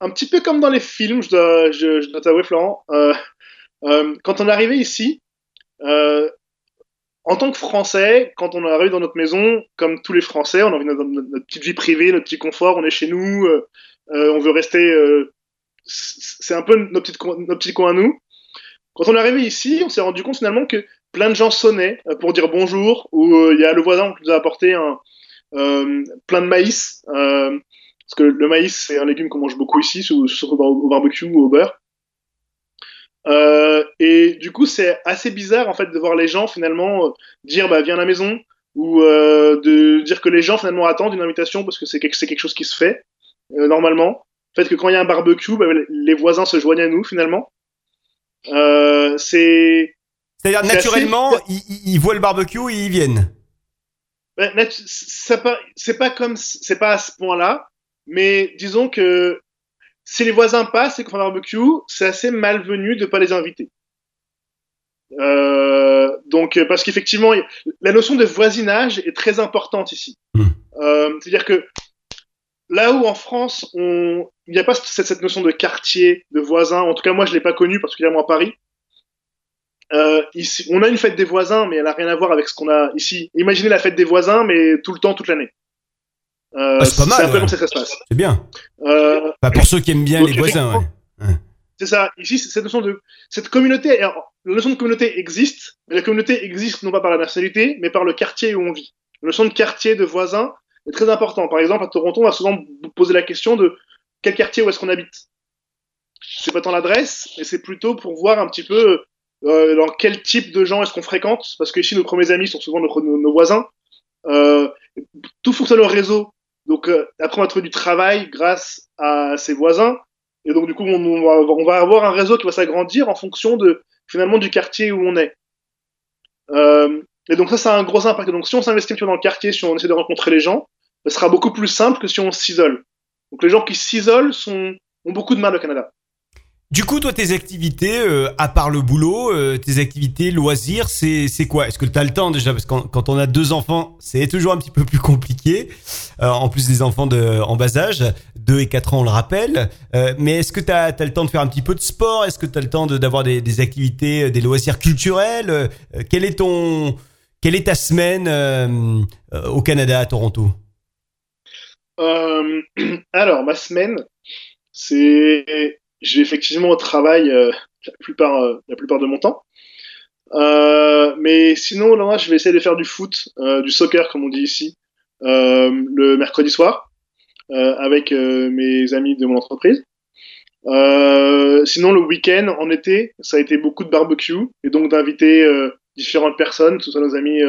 Un petit peu comme dans les films, je dois, je, je t'avouer, Florent. Euh, euh, quand on est arrivé ici, euh, en tant que Français, quand on est arrivé dans notre maison, comme tous les Français, on a envie de notre, petite vie privée, notre petit confort, on est chez nous, on veut rester. c'est un peu nos petits, coins- nos petits coins à nous. Quand on est arrivé ici, on s'est rendu compte finalement que plein de gens sonnaient pour dire bonjour, ou il y a le voisin qui nous a apporté un, plein de maïs. Parce que le maïs, c'est un légume qu'on mange beaucoup ici, surtout au barbecue ou au beurre. Euh, et du coup, c'est assez bizarre en fait de voir les gens finalement dire bah viens à la maison ou euh, de dire que les gens finalement attendent une invitation parce que c'est quelque, chose qui se fait euh, normalement. Le fait que quand il y a un barbecue, bah, les voisins se joignent à nous finalement. Euh, c'est C'est-à-dire assez- naturellement, ils, voient le barbecue et ils viennent. Nat- c'est pas, c'est pas comme, c'est pas à ce point-là, mais disons que si les voisins passent et qu'on fait un barbecue, c'est assez malvenu de pas les inviter. Euh, donc, parce qu'effectivement, la notion de voisinage est très importante ici. Hmm. Euh, C'est-à-dire que là où en France, on, il n'y a pas cette, cette notion de quartier, de voisin. En tout cas, moi, je l'ai pas connu particulièrement à Paris. Euh, ici, on a une fête des voisins, mais elle a rien à voir avec ce qu'on a ici. Imaginez la fête des voisins, mais tout le temps, toute l'année. Euh, Ah, c'est pas mal, un peu ouais. comme ça que ça se passe. C'est bien. Euh, pour ceux qui aiment bien les voisins. ouais. c'est ça. Ici, c'est cette notion de cette communauté. alors, La notion de communauté existe, mais la communauté existe non pas par la nationalité, mais par le quartier où on vit. La notion de quartier, de voisin, est très important. Par exemple, à Toronto, on va souvent poser la question de quel quartier où est-ce qu'on habite. C'est pas tant l'adresse, mais c'est plutôt pour voir un petit peu euh, dans quel type de gens est-ce qu'on fréquente, parce que ici nos premiers amis sont souvent nos, nos- nos voisins. Euh, tout fonctionne au réseau. Donc euh, après on va trouver du travail grâce à ses voisins, et donc du coup on, va, avoir un réseau qui va s'agrandir en fonction de finalement du quartier où on est. Euh, et donc ça, ça a un gros impact. Donc si on s'investit dans le quartier, si on essaie de rencontrer les gens, ce sera beaucoup plus simple que si on s'isole. Donc les gens qui s'isolent ont beaucoup de mal au Canada. Du coup, toi, tes activités, euh, à part le boulot, euh, tes activités loisirs, c'est c'est quoi? Est-ce que tu as le temps déjà? Parce que quand, on a deux enfants, c'est toujours un petit peu plus compliqué. Euh, en plus des enfants en bas âge, 2 et 4 ans, on le rappelle. Mais est-ce que tu as, le temps de faire un petit peu de sport? Est-ce que tu as le temps d'avoir des, activités, des loisirs culturels? Quel est ton, quelle est ta semaine au Canada, à Toronto? Alors ma semaine, c'est, je vais effectivement au travail euh, la plupart, euh, la plupart de mon temps. Euh, mais sinon, là, je vais essayer de faire du foot, euh, du soccer comme on dit ici, euh, le mercredi soir euh, avec mes amis de mon entreprise. Sinon, le week-end, en été, ça a été beaucoup de barbecue et donc d'inviter différentes personnes, que ce soit nos amis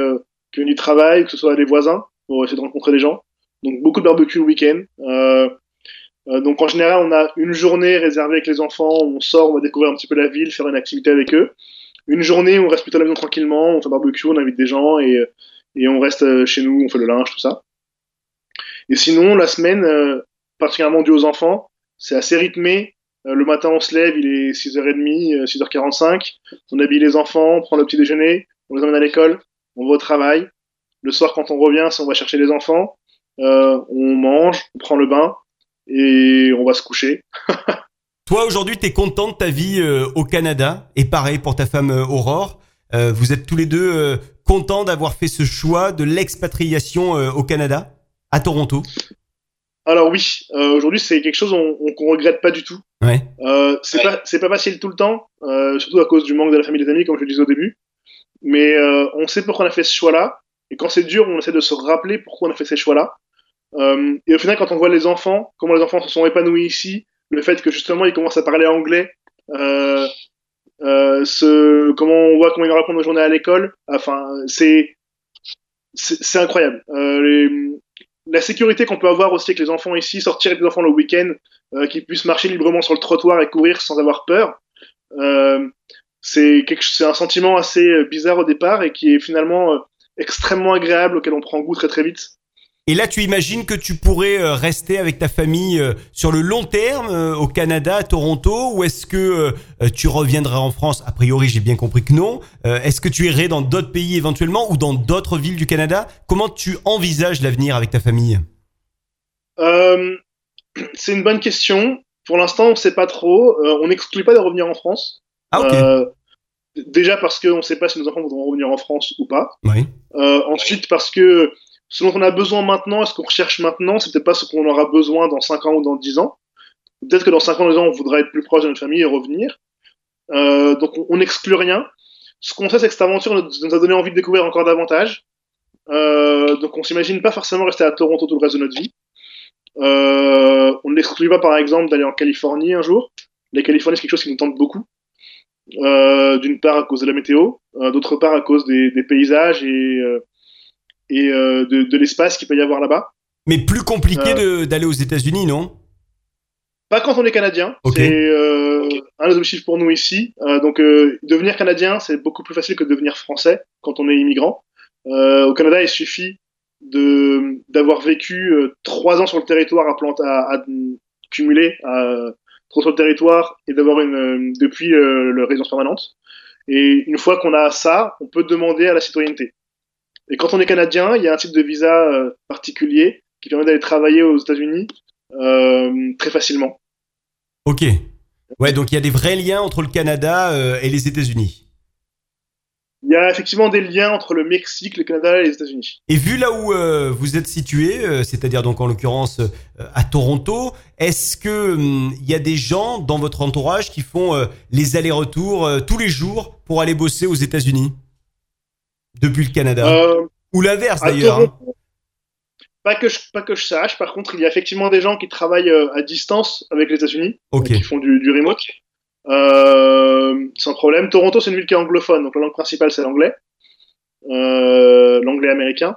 qui viennent du travail, que ce soit les voisins, pour essayer de rencontrer des gens. Donc beaucoup de barbecue le week-end. Euh, euh, donc en général, on a une journée réservée avec les enfants, on sort, on va découvrir un petit peu la ville, faire une activité avec eux. Une journée on reste plutôt à la maison tranquillement, on fait barbecue, on invite des gens et, et on reste euh, chez nous, on fait le linge, tout ça. Et sinon, la semaine, euh, particulièrement due aux enfants, c'est assez rythmé. Euh, le matin, on se lève, il est 6h30, euh, 6h45. On habille les enfants, on prend le petit déjeuner, on les emmène à l'école, on va au travail. Le soir, quand on revient, on va chercher les enfants, euh, on mange, on prend le bain et on va se coucher. Toi, aujourd'hui, tu es content de ta vie euh, au Canada? Et pareil pour ta femme euh, Aurore. Euh, vous êtes tous les deux euh, content d'avoir fait ce choix de l'expatriation euh, au Canada, à Toronto? Alors oui, euh, aujourd'hui c'est quelque chose qu'on on, regrette pas du tout. Ouais. Euh, c'est pas facile tout le temps, euh, surtout à cause du manque de la famille et des amis, comme je le disais au début. Mais euh, on sait pourquoi on a fait ce choix-là, et quand c'est dur, on essaie de se rappeler pourquoi on a fait ces choix-là. Euh, et au final, quand on voit les enfants, comment les enfants se sont épanouis ici, le fait que justement ils commencent à parler anglais, euh, euh, comment on voit comment ils répondent aux journées à l'école, enfin c'est incroyable. La sécurité qu'on peut avoir aussi avec les enfants ici, sortir avec les enfants le week-end, qu'ils puissent marcher librement sur le trottoir et courir sans avoir peur, c'est un sentiment assez bizarre au départ et qui est finalement extrêmement agréable auquel on prend goût très très vite. Et là, tu imagines que tu pourrais euh, rester avec ta famille euh, sur le long terme euh, au Canada, à Toronto, ou est-ce que tu reviendras en France? A priori, j'ai bien compris que non. Est-ce que tu irais dans d'autres pays éventuellement ou dans d'autres villes du Canada? Comment tu envisages l'avenir avec ta famille? Euh, c'est une bonne question. Pour l'instant, on ne sait pas trop. Euh, on n'exclut pas de revenir en France. Ah. Euh, déjà parce qu'on ne sait pas si nos enfants voudront revenir en France ou pas. Oui. Ensuite parce que ce dont on a besoin maintenant, est-ce qu'on recherche maintenant, c'est peut-être pas ce qu'on aura besoin dans 5 ans ou dans 10 ans. Peut-être que dans 5 ans, 10 ans, on voudra être plus proche de notre famille et revenir. Euh, donc on- n'exclut rien. Ce qu'on sait, c'est que cette aventure nous, a donné envie de découvrir encore davantage. Euh, donc on s'imagine pas forcément rester à Toronto tout le reste de notre vie. Euh, on n'exclut pas par exemple d'aller en Californie un jour. La Californie, c'est quelque chose qui nous tente beaucoup. D'une part à cause de la météo, d'autre part à cause des, paysages et, et euh, de, de l'espace qu'il peut y avoir là-bas. Mais plus compliqué Euh. d'aller aux États-Unis, non? Pas quand on est canadien. C'est euh, un des objectifs pour nous ici. Donc, devenir canadien, c'est beaucoup plus facile que de devenir français quand on est immigrant. Au Canada, il suffit de d'avoir vécu trois ans sur le territoire à plante à, à cumuler à trois sur le territoire et d'avoir une depuis euh, le résidence permanente. Et une fois qu'on a ça, on peut demander à la citoyenneté. Et quand on est canadien, il y a un type de visa euh, particulier qui permet d'aller travailler aux États-Unis euh, très facilement. Ok. Ouais, donc il y a des vrais liens entre le Canada euh, et les États-Unis. Il y a effectivement des liens entre le Mexique, le Canada et les États-Unis. Et vu là où euh, vous êtes situé, euh, c'est-à-dire donc en l'occurrence euh, à Toronto, est-ce que hum, il y a des gens dans votre entourage qui font les allers-retours tous les jours pour aller bosser aux États-Unis? Depuis le Canada Euh, ou l'inverse d'ailleurs hein. Pas que je pas que je sache. Par contre, il y a effectivement des gens qui travaillent euh, à distance avec les États-Unis, Ok. qui font du, du remote, euh, sans problème. Toronto, c'est une ville qui est anglophone, donc la langue principale c'est l'anglais, euh, l'anglais américain.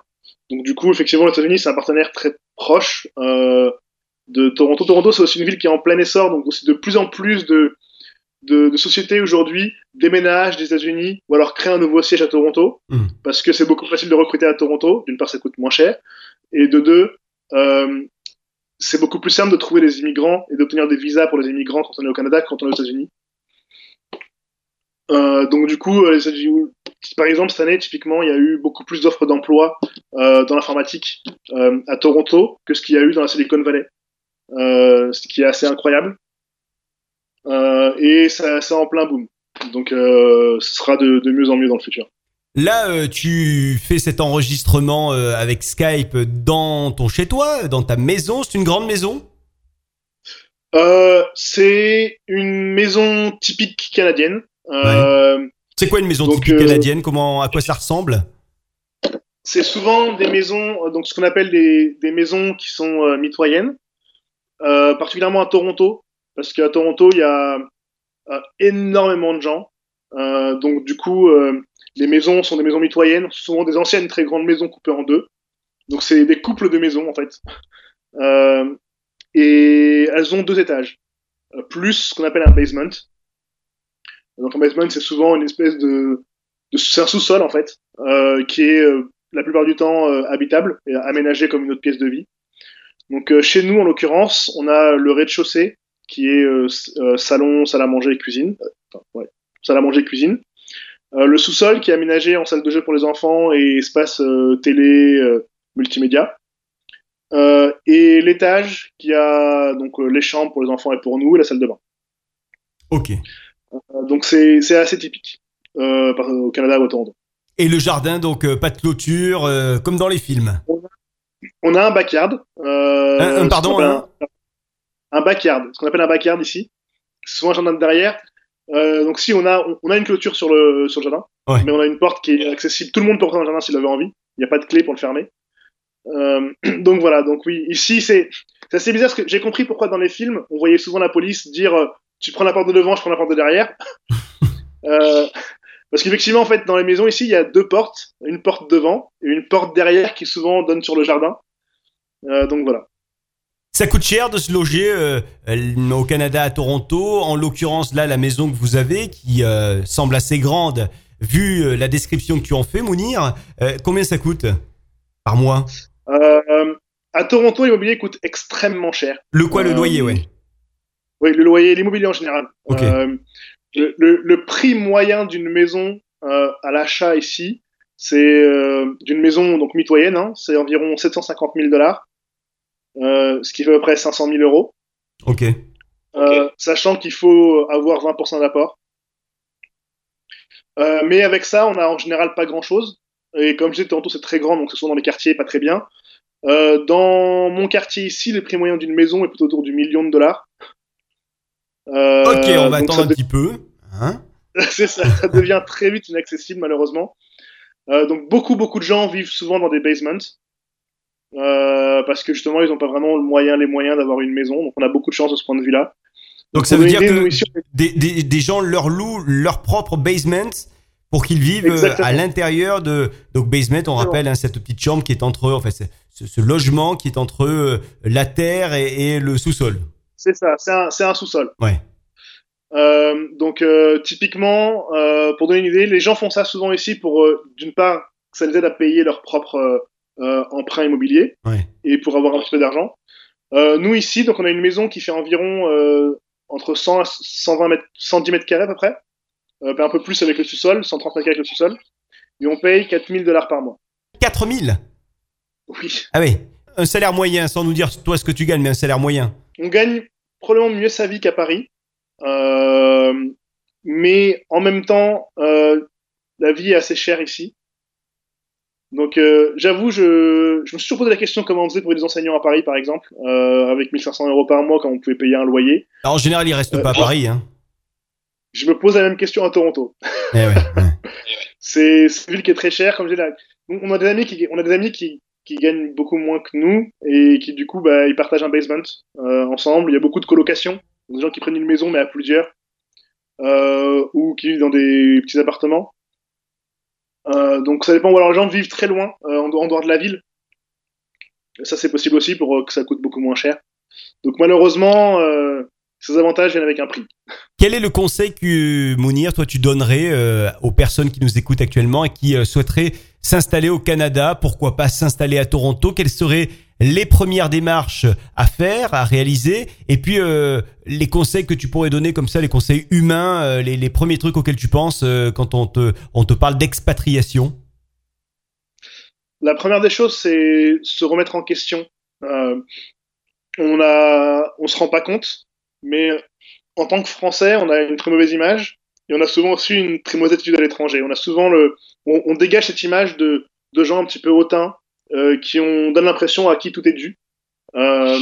Donc du coup, effectivement, les États-Unis c'est un partenaire très proche de Toronto. Toronto, c'est aussi une ville qui est en plein essor, donc aussi de plus en plus de de, de sociétés aujourd'hui déménagent des États-Unis ou alors créent un nouveau siège à Toronto Mhm. parce que c'est beaucoup plus facile de recruter à Toronto. D'une part, ça coûte moins cher, et de deux, euh, c'est beaucoup plus simple de trouver des immigrants et d'obtenir des visas pour les immigrants quand on est au Canada que quand on est aux États-Unis. Euh, donc du coup, euh, les États-Unis- par exemple cette année, typiquement, il y a eu beaucoup plus d'offres d'emploi euh, dans l'informatique à Toronto que ce qu'il y a eu dans la Silicon Valley, ce qui est assez incroyable. Euh, et ça, c'est en plein boom. Donc, euh, ce sera de, de mieux en mieux dans le futur. Là, euh, tu fais cet enregistrement avec Skype dans ton chez-toi, dans ta maison. C'est une grande maison? Euh, c'est une maison typique canadienne. Euh, C'est quoi une maison Donc, typique euh, canadienne? Comment, à quoi ça ressemble? C'est souvent des maisons, donc ce qu'on appelle des, des maisons qui sont mitoyennes, particulièrement à Toronto, parce qu'à Toronto, il y a euh, énormément de gens. Euh, donc du coup, euh, les maisons sont des maisons mitoyennes, souvent des anciennes très grandes maisons coupées en deux. Donc c'est des couples de maisons en fait. Et elles ont deux étages, plus ce qu'on appelle un basement. Donc un basement, c'est souvent une espèce de, c'est un sous-sol en fait, qui est la plupart du temps habitable et aménagé comme une autre pièce de vie. Donc chez nous, en l'occurrence, on a le rez-de-chaussée qui est euh, euh, salon, salle à manger et cuisine. Euh, Enfin, ouais, salle à manger et cuisine. Le sous-sol qui est aménagé en salle de jeu pour les enfants et espace télé, multimédia. Euh, et l'étage qui a donc euh, les chambres pour les enfants et pour nous et la salle de bain. Ok. Euh, donc c'est assez typique au Canada ou à Toronto. Et le jardin, donc pas de clôture, comme dans les films. On a un backyard. Un- un, ce pardon, un- un, backyard. Ce qu'on appelle un backyard ici. C'est souvent un jardin de derrière. Euh, donc si on a on, on a une clôture sur le sur le jardin, Ouais. mais on a une porte qui est accessible. Tout le monde peut rentrer dans le jardin s'il avait envie. Il n'y a pas de clé pour le fermer. Euh, donc voilà. Donc oui, ici c'est c'est assez bizarre parce que j'ai compris pourquoi dans les films on voyait souvent la police dire euh, tu prends la porte de devant, je prends la porte de derrière. Euh, parce qu'effectivement, en fait, dans les maisons ici, il y a deux portes, une porte devant et une porte derrière qui souvent donne sur le jardin. Euh, donc voilà. Ça coûte cher de se loger euh, au Canada, à Toronto. En l'occurrence, là, la maison que vous avez, qui euh, semble assez grande, vu euh, la description que tu en fais, Mounir, euh, combien ça coûte par mois? À Toronto, l'immobilier coûte extrêmement cher. Le quoi, le loyer, ouais? Oui, le loyer, l'immobilier en général. Le, le- le prix moyen d'une maison à l'achat ici, c'est d'une maison donc mitoyenne, hein, c'est environ 750 000 dollars, ce qui fait à peu près 500 000 euros. Ok. Euh, sachant qu'il faut avoir 20% d'apport. Euh, mais avec ça, on a en général pas grand chose. Et comme je disais, Toronto c'est très grand, donc ce sont dans les quartiers pas très bien. Euh, dans mon quartier ici, le prix moyen d'une maison est plutôt autour du million de dollars. Euh, Ok, on va attendre un petit peu. Hein c'est ça, ça devient très vite inaccessible malheureusement. Euh, donc beaucoup beaucoup de gens vivent souvent dans des basements euh, parce que justement ils n'ont pas vraiment le moyen, les moyens d'avoir une maison. Donc on a beaucoup de chance de ce point de vue-là. Donc ça veut dire que des, des, des gens leur louent leur propre basement pour qu'ils vivent euh, Exactement. à l'intérieur de donc basement on rappelle hein, cette petite chambre qui est entre enfin c'est- ce, ce logement qui est entre euh, la terre et, et le sous-sol c'est ça, c'est un, sous-sol. ouais Euh, donc euh, typiquement, euh, pour donner une idée, les gens font ça souvent ici pour d'une part que ça les aide à payer leur propre euh, euh, emprunt immobilier Ouais. et pour avoir un petit peu d'argent. Euh, nous ici, donc on a une maison qui fait environ euh, entre 100 à 120 mètres, 110 mètres carrés à peu près, euh, un peu plus avec le sous-sol, 130 mètres carrés avec le sous-sol, et on paye 4000 dollars par mois. 4000 Oui. ah oui un salaire moyen sans nous dire toi ce que tu gagnes mais un salaire moyen on gagne probablement mieux sa vie qu'à Paris, Euh, mais en même temps, euh, la vie est assez chère ici. Donc, euh, j'avoue, je, je me suis toujours posé la question comment on faisait pour des enseignants à Paris, par exemple, euh, avec 1500 euros par mois, quand on pouvait payer un loyer. Alors, en général il reste Euh, pas à. Paris hein Je me pose la même question à Toronto. Eh ouais, ouais. C'est c'est une ville qui est très chère, comme j'ai là. On a des amis qui, on a des amis qui, qui gagnent beaucoup moins que nous et qui du coup, bah, ils partagent un basement euh, ensemble. Il y a beaucoup de colocations, des gens qui prennent une maison mais à plusieurs, euh, ou qui vivent dans des petits appartements. Euh, donc ça dépend. Alors les gens vivent très loin, euh, en, dehors- de la ville. Ça c'est possible aussi pour euh, que ça coûte beaucoup moins cher. Donc malheureusement, ces avantages viennent avec un prix. Quel est le conseil que Mounir, toi, tu donnerais aux personnes qui nous écoutent actuellement et qui souhaiteraient s'installer au Canada? Pourquoi pas s'installer à Toronto? Quelles seraient les premières démarches à faire, à réaliser Et puis euh, les conseils que tu pourrais donner comme ça, les conseils humains, euh, les, premiers trucs auxquels tu penses euh, quand on te, on te parle d'expatriation? La première des choses, c'est se remettre en question. On a, on se rend pas compte, mais en tant que Français, on a une très mauvaise image et on a souvent aussi une très mauvaise attitude à l'étranger. On on, dégage cette image de, de gens un petit peu hautains qui ont donne l'impression à qui tout est dû. Euh,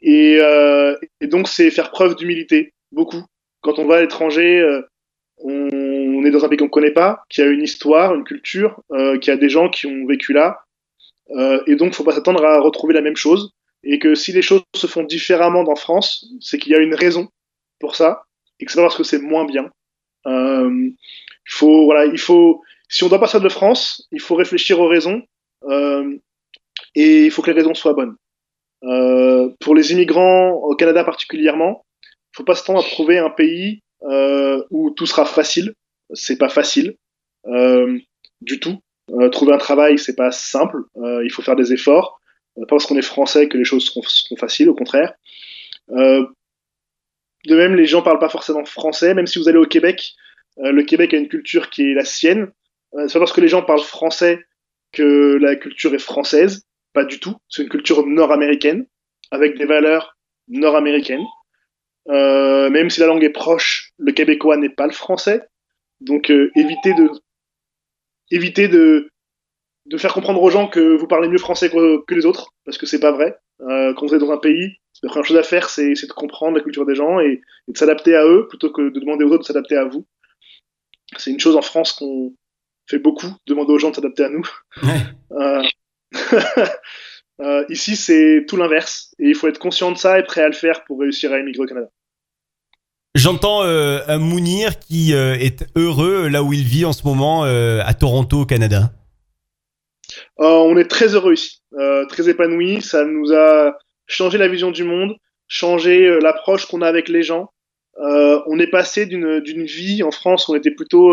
et, euh, et donc c'est faire preuve d'humilité beaucoup. Quand on va à l'étranger, euh, on, on est dans un pays qu'on connaît pas, qui a une histoire, une culture, euh, qui a des gens qui ont vécu là, euh, et donc faut pas s'attendre à retrouver la même chose. Et que si les choses se font différemment dans France, c'est qu'il y a une raison pour ça, et que c'est pas parce que c'est moins bien. Euh, faut, voilà, il faut, si on doit partir de France, il faut réfléchir aux raisons, euh, et il faut que les raisons soient bonnes. Euh, pour les immigrants au Canada particulièrement, il faut pas s'attendre à trouver un pays euh, où tout sera facile. C'est pas facile euh, du tout. Euh, trouver un travail, c'est pas simple. Euh, il faut faire des efforts. Euh, pas parce qu'on est français que les choses seront, faciles, au contraire. Euh, de même, les gens parlent pas forcément français. Même si vous allez au Québec, euh, le Québec a une culture qui est la sienne. Euh, c'est pas parce que les gens parlent français que la culture est française. Pas du tout. C'est une culture nord-américaine avec des valeurs nord-américaines. Euh, même si la langue est proche, le québécois n'est pas le français. Donc euh, évitez de éviter de, de faire comprendre aux gens que vous parlez mieux français que, les autres, parce que c'est pas vrai. Euh, quand vous êtes dans un pays, la première chose à faire, c'est de comprendre la culture des gens et de s'adapter à eux plutôt que de demander aux autres de s'adapter à vous. C'est une chose en France qu'on fait beaucoup, demander aux gens de s'adapter à nous. Ouais. Euh, euh, ici, c'est tout l'inverse. Et il faut être conscient de ça et prêt à le faire pour réussir à émigrer au Canada. J'entends euh, un Mounir qui euh, est heureux là où il vit en ce moment à Toronto au Canada. On est très heureux ici, très épanoui. Ça nous a changé la vision du monde, changé l'approche qu'on a avec les gens. On est passé d'une d'une vie en France où on était plutôt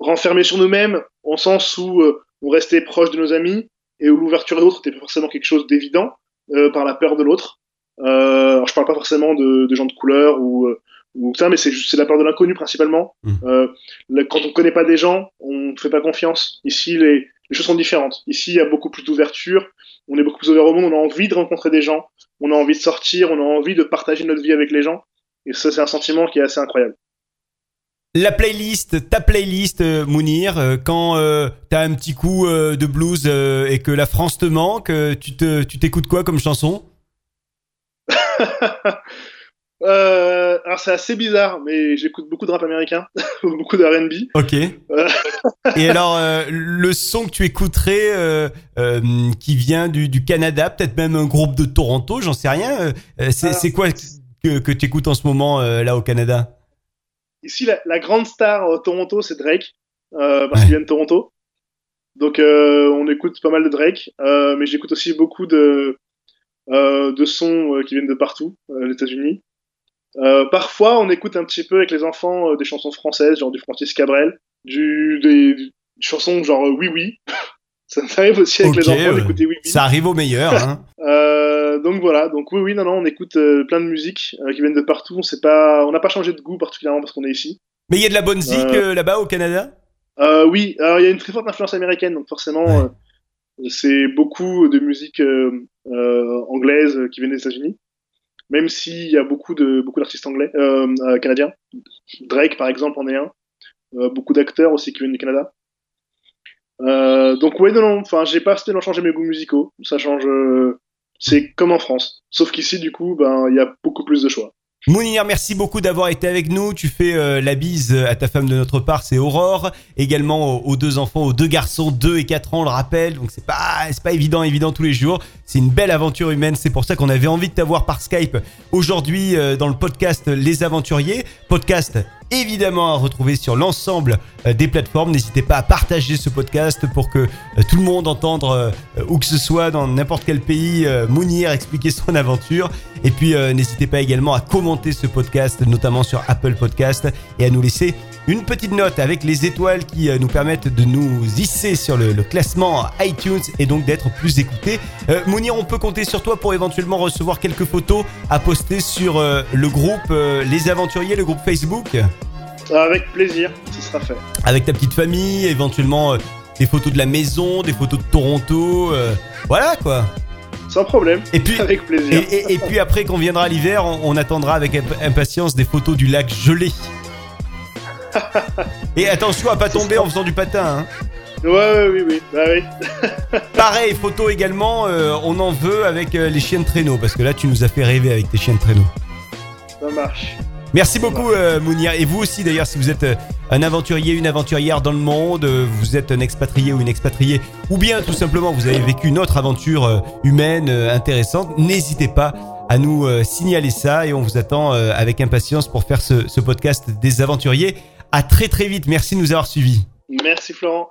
euh, euh, renfermé sur nous-mêmes, en sens où euh, on restait proche de nos amis et où l'ouverture à l'autre était pas forcément quelque chose d'évident euh, par la peur de l'autre. Euh, alors je parle pas forcément de, de gens de couleur ou euh, ou ça, mais c'est la peur de l'inconnu principalement. Mhm. Euh, quand on connaît pas des gens, on ne fait pas confiance. Ici, les, les choses sont différentes. Ici, il y a beaucoup plus d'ouverture. On est beaucoup plus ouvert au monde. On a envie de rencontrer des gens. On a envie de sortir. On a envie de partager notre vie avec les gens. Et ça, c'est un sentiment qui est assez incroyable. La playlist, ta playlist, euh, Mounir, euh, quand euh, t'as un petit coup euh, de blues euh, et que la France te manque, tu te, tu t'écoutes quoi comme chanson? Alors c'est assez bizarre, mais j'écoute beaucoup de rap américain, beaucoup de R&B. Ok. Et alors, le son que tu écouterais qui vient du, du Canada, peut-être même un groupe de Toronto, j'en sais rien. c'est, quoi que, que tu écoutes en ce moment là au Canada? Ici, la, la grande star au Toronto, c'est Drake, euh, parce Ouais. qu'il vient de Toronto. Donc, euh, on écoute pas mal de Drake, euh, mais j'écoute aussi beaucoup de, euh, de sons euh, qui viennent de partout, euh, les États-Unis. Euh, parfois, on écoute un petit peu avec les enfants euh, des chansons françaises, genre du Francis Cabrel, du, des, des chansons genre euh, Oui Oui. Ça arrive aussi avec les enfants d'écouter. Ça arrive au meilleur. Hein. Euh, donc voilà, donc oui, oui, non, non, on écoute euh, plein de musiques euh, qui viennent de partout. On sait pas, on n'a pas changé de goût particulièrement parce qu'on est ici. Mais il y a de la bonne zik Euh. euh, là-bas au Canada? Euh, oui, alors il y a une très forte influence américaine, donc forcément, Ouais. c'est beaucoup de musique anglaise qui vient des États-Unis. Même s'il y a beaucoup de beaucoup d'artistes anglais, canadiens. Drake, par exemple, en est un. Beaucoup d'acteurs aussi qui viennent du Canada. Euh, donc ouais, non, enfin, j'ai pas spécialement changé mes goûts musicaux. Ça change. euh, c'est comme en France. Sauf qu'ici, du coup, ben, il y a beaucoup plus de choix. Mounir, merci beaucoup d'avoir été avec nous. Tu fais euh, la bise à ta femme de notre part, c'est Aurore. Également aux, deux enfants, aux deux garçons, 2 et 4 ans, on le rappelle. Donc c'est pas, c'est pas évident, évident tous les jours. C'est une belle aventure humaine. C'est pour ça qu'on avait envie de t'avoir par Skype aujourd'hui dans le podcast Les Aventuriers. Podcast évidemment à retrouver sur l'ensemble euh, des plateformes. N'hésitez pas à partager ce podcast pour que euh, tout le monde entende, euh, où que ce soit, dans n'importe quel pays, Mounir expliquer son aventure. Et puis n'hésitez pas également à commenter ce podcast, notamment sur Apple Podcast, et à nous laisser une petite note avec les étoiles qui euh, nous permettent de nous hisser sur le, le classement iTunes et donc d'être plus écoutés. Euh, Mounir, on peut compter sur toi pour éventuellement recevoir quelques photos à poster sur euh, le groupe euh, Les Aventuriers, le groupe Facebook, Avec plaisir, ce sera fait. avec ta petite famille, éventuellement des photos de la maison, des photos de Toronto, voilà quoi. Sans problème. Et puis, Avec plaisir. et- et puis après, quand viendra l'hiver, on, on attendra avec imp- impatience des photos du lac gelé. Et attention à pas tomber en faisant du patin. hein. Ouais, ouais, oui, oui. Bah oui. Pareil, photo également, euh, on en veut avec euh, les chiens de traîneau, parce que là tu nous as fait rêver avec tes chiens de traîneau. Ça marche. Merci beaucoup euh, Mounir, et vous aussi d'ailleurs si vous êtes euh, un aventurier, une aventurière dans le monde, vous êtes un expatrié ou une expatriée, ou bien tout simplement vous avez vécu une autre aventure humaine intéressante, n'hésitez pas à nous signaler ça et on vous attend avec impatience pour faire ce, ce podcast des aventuriers. À très très vite, merci de nous avoir suivis. Merci Florent.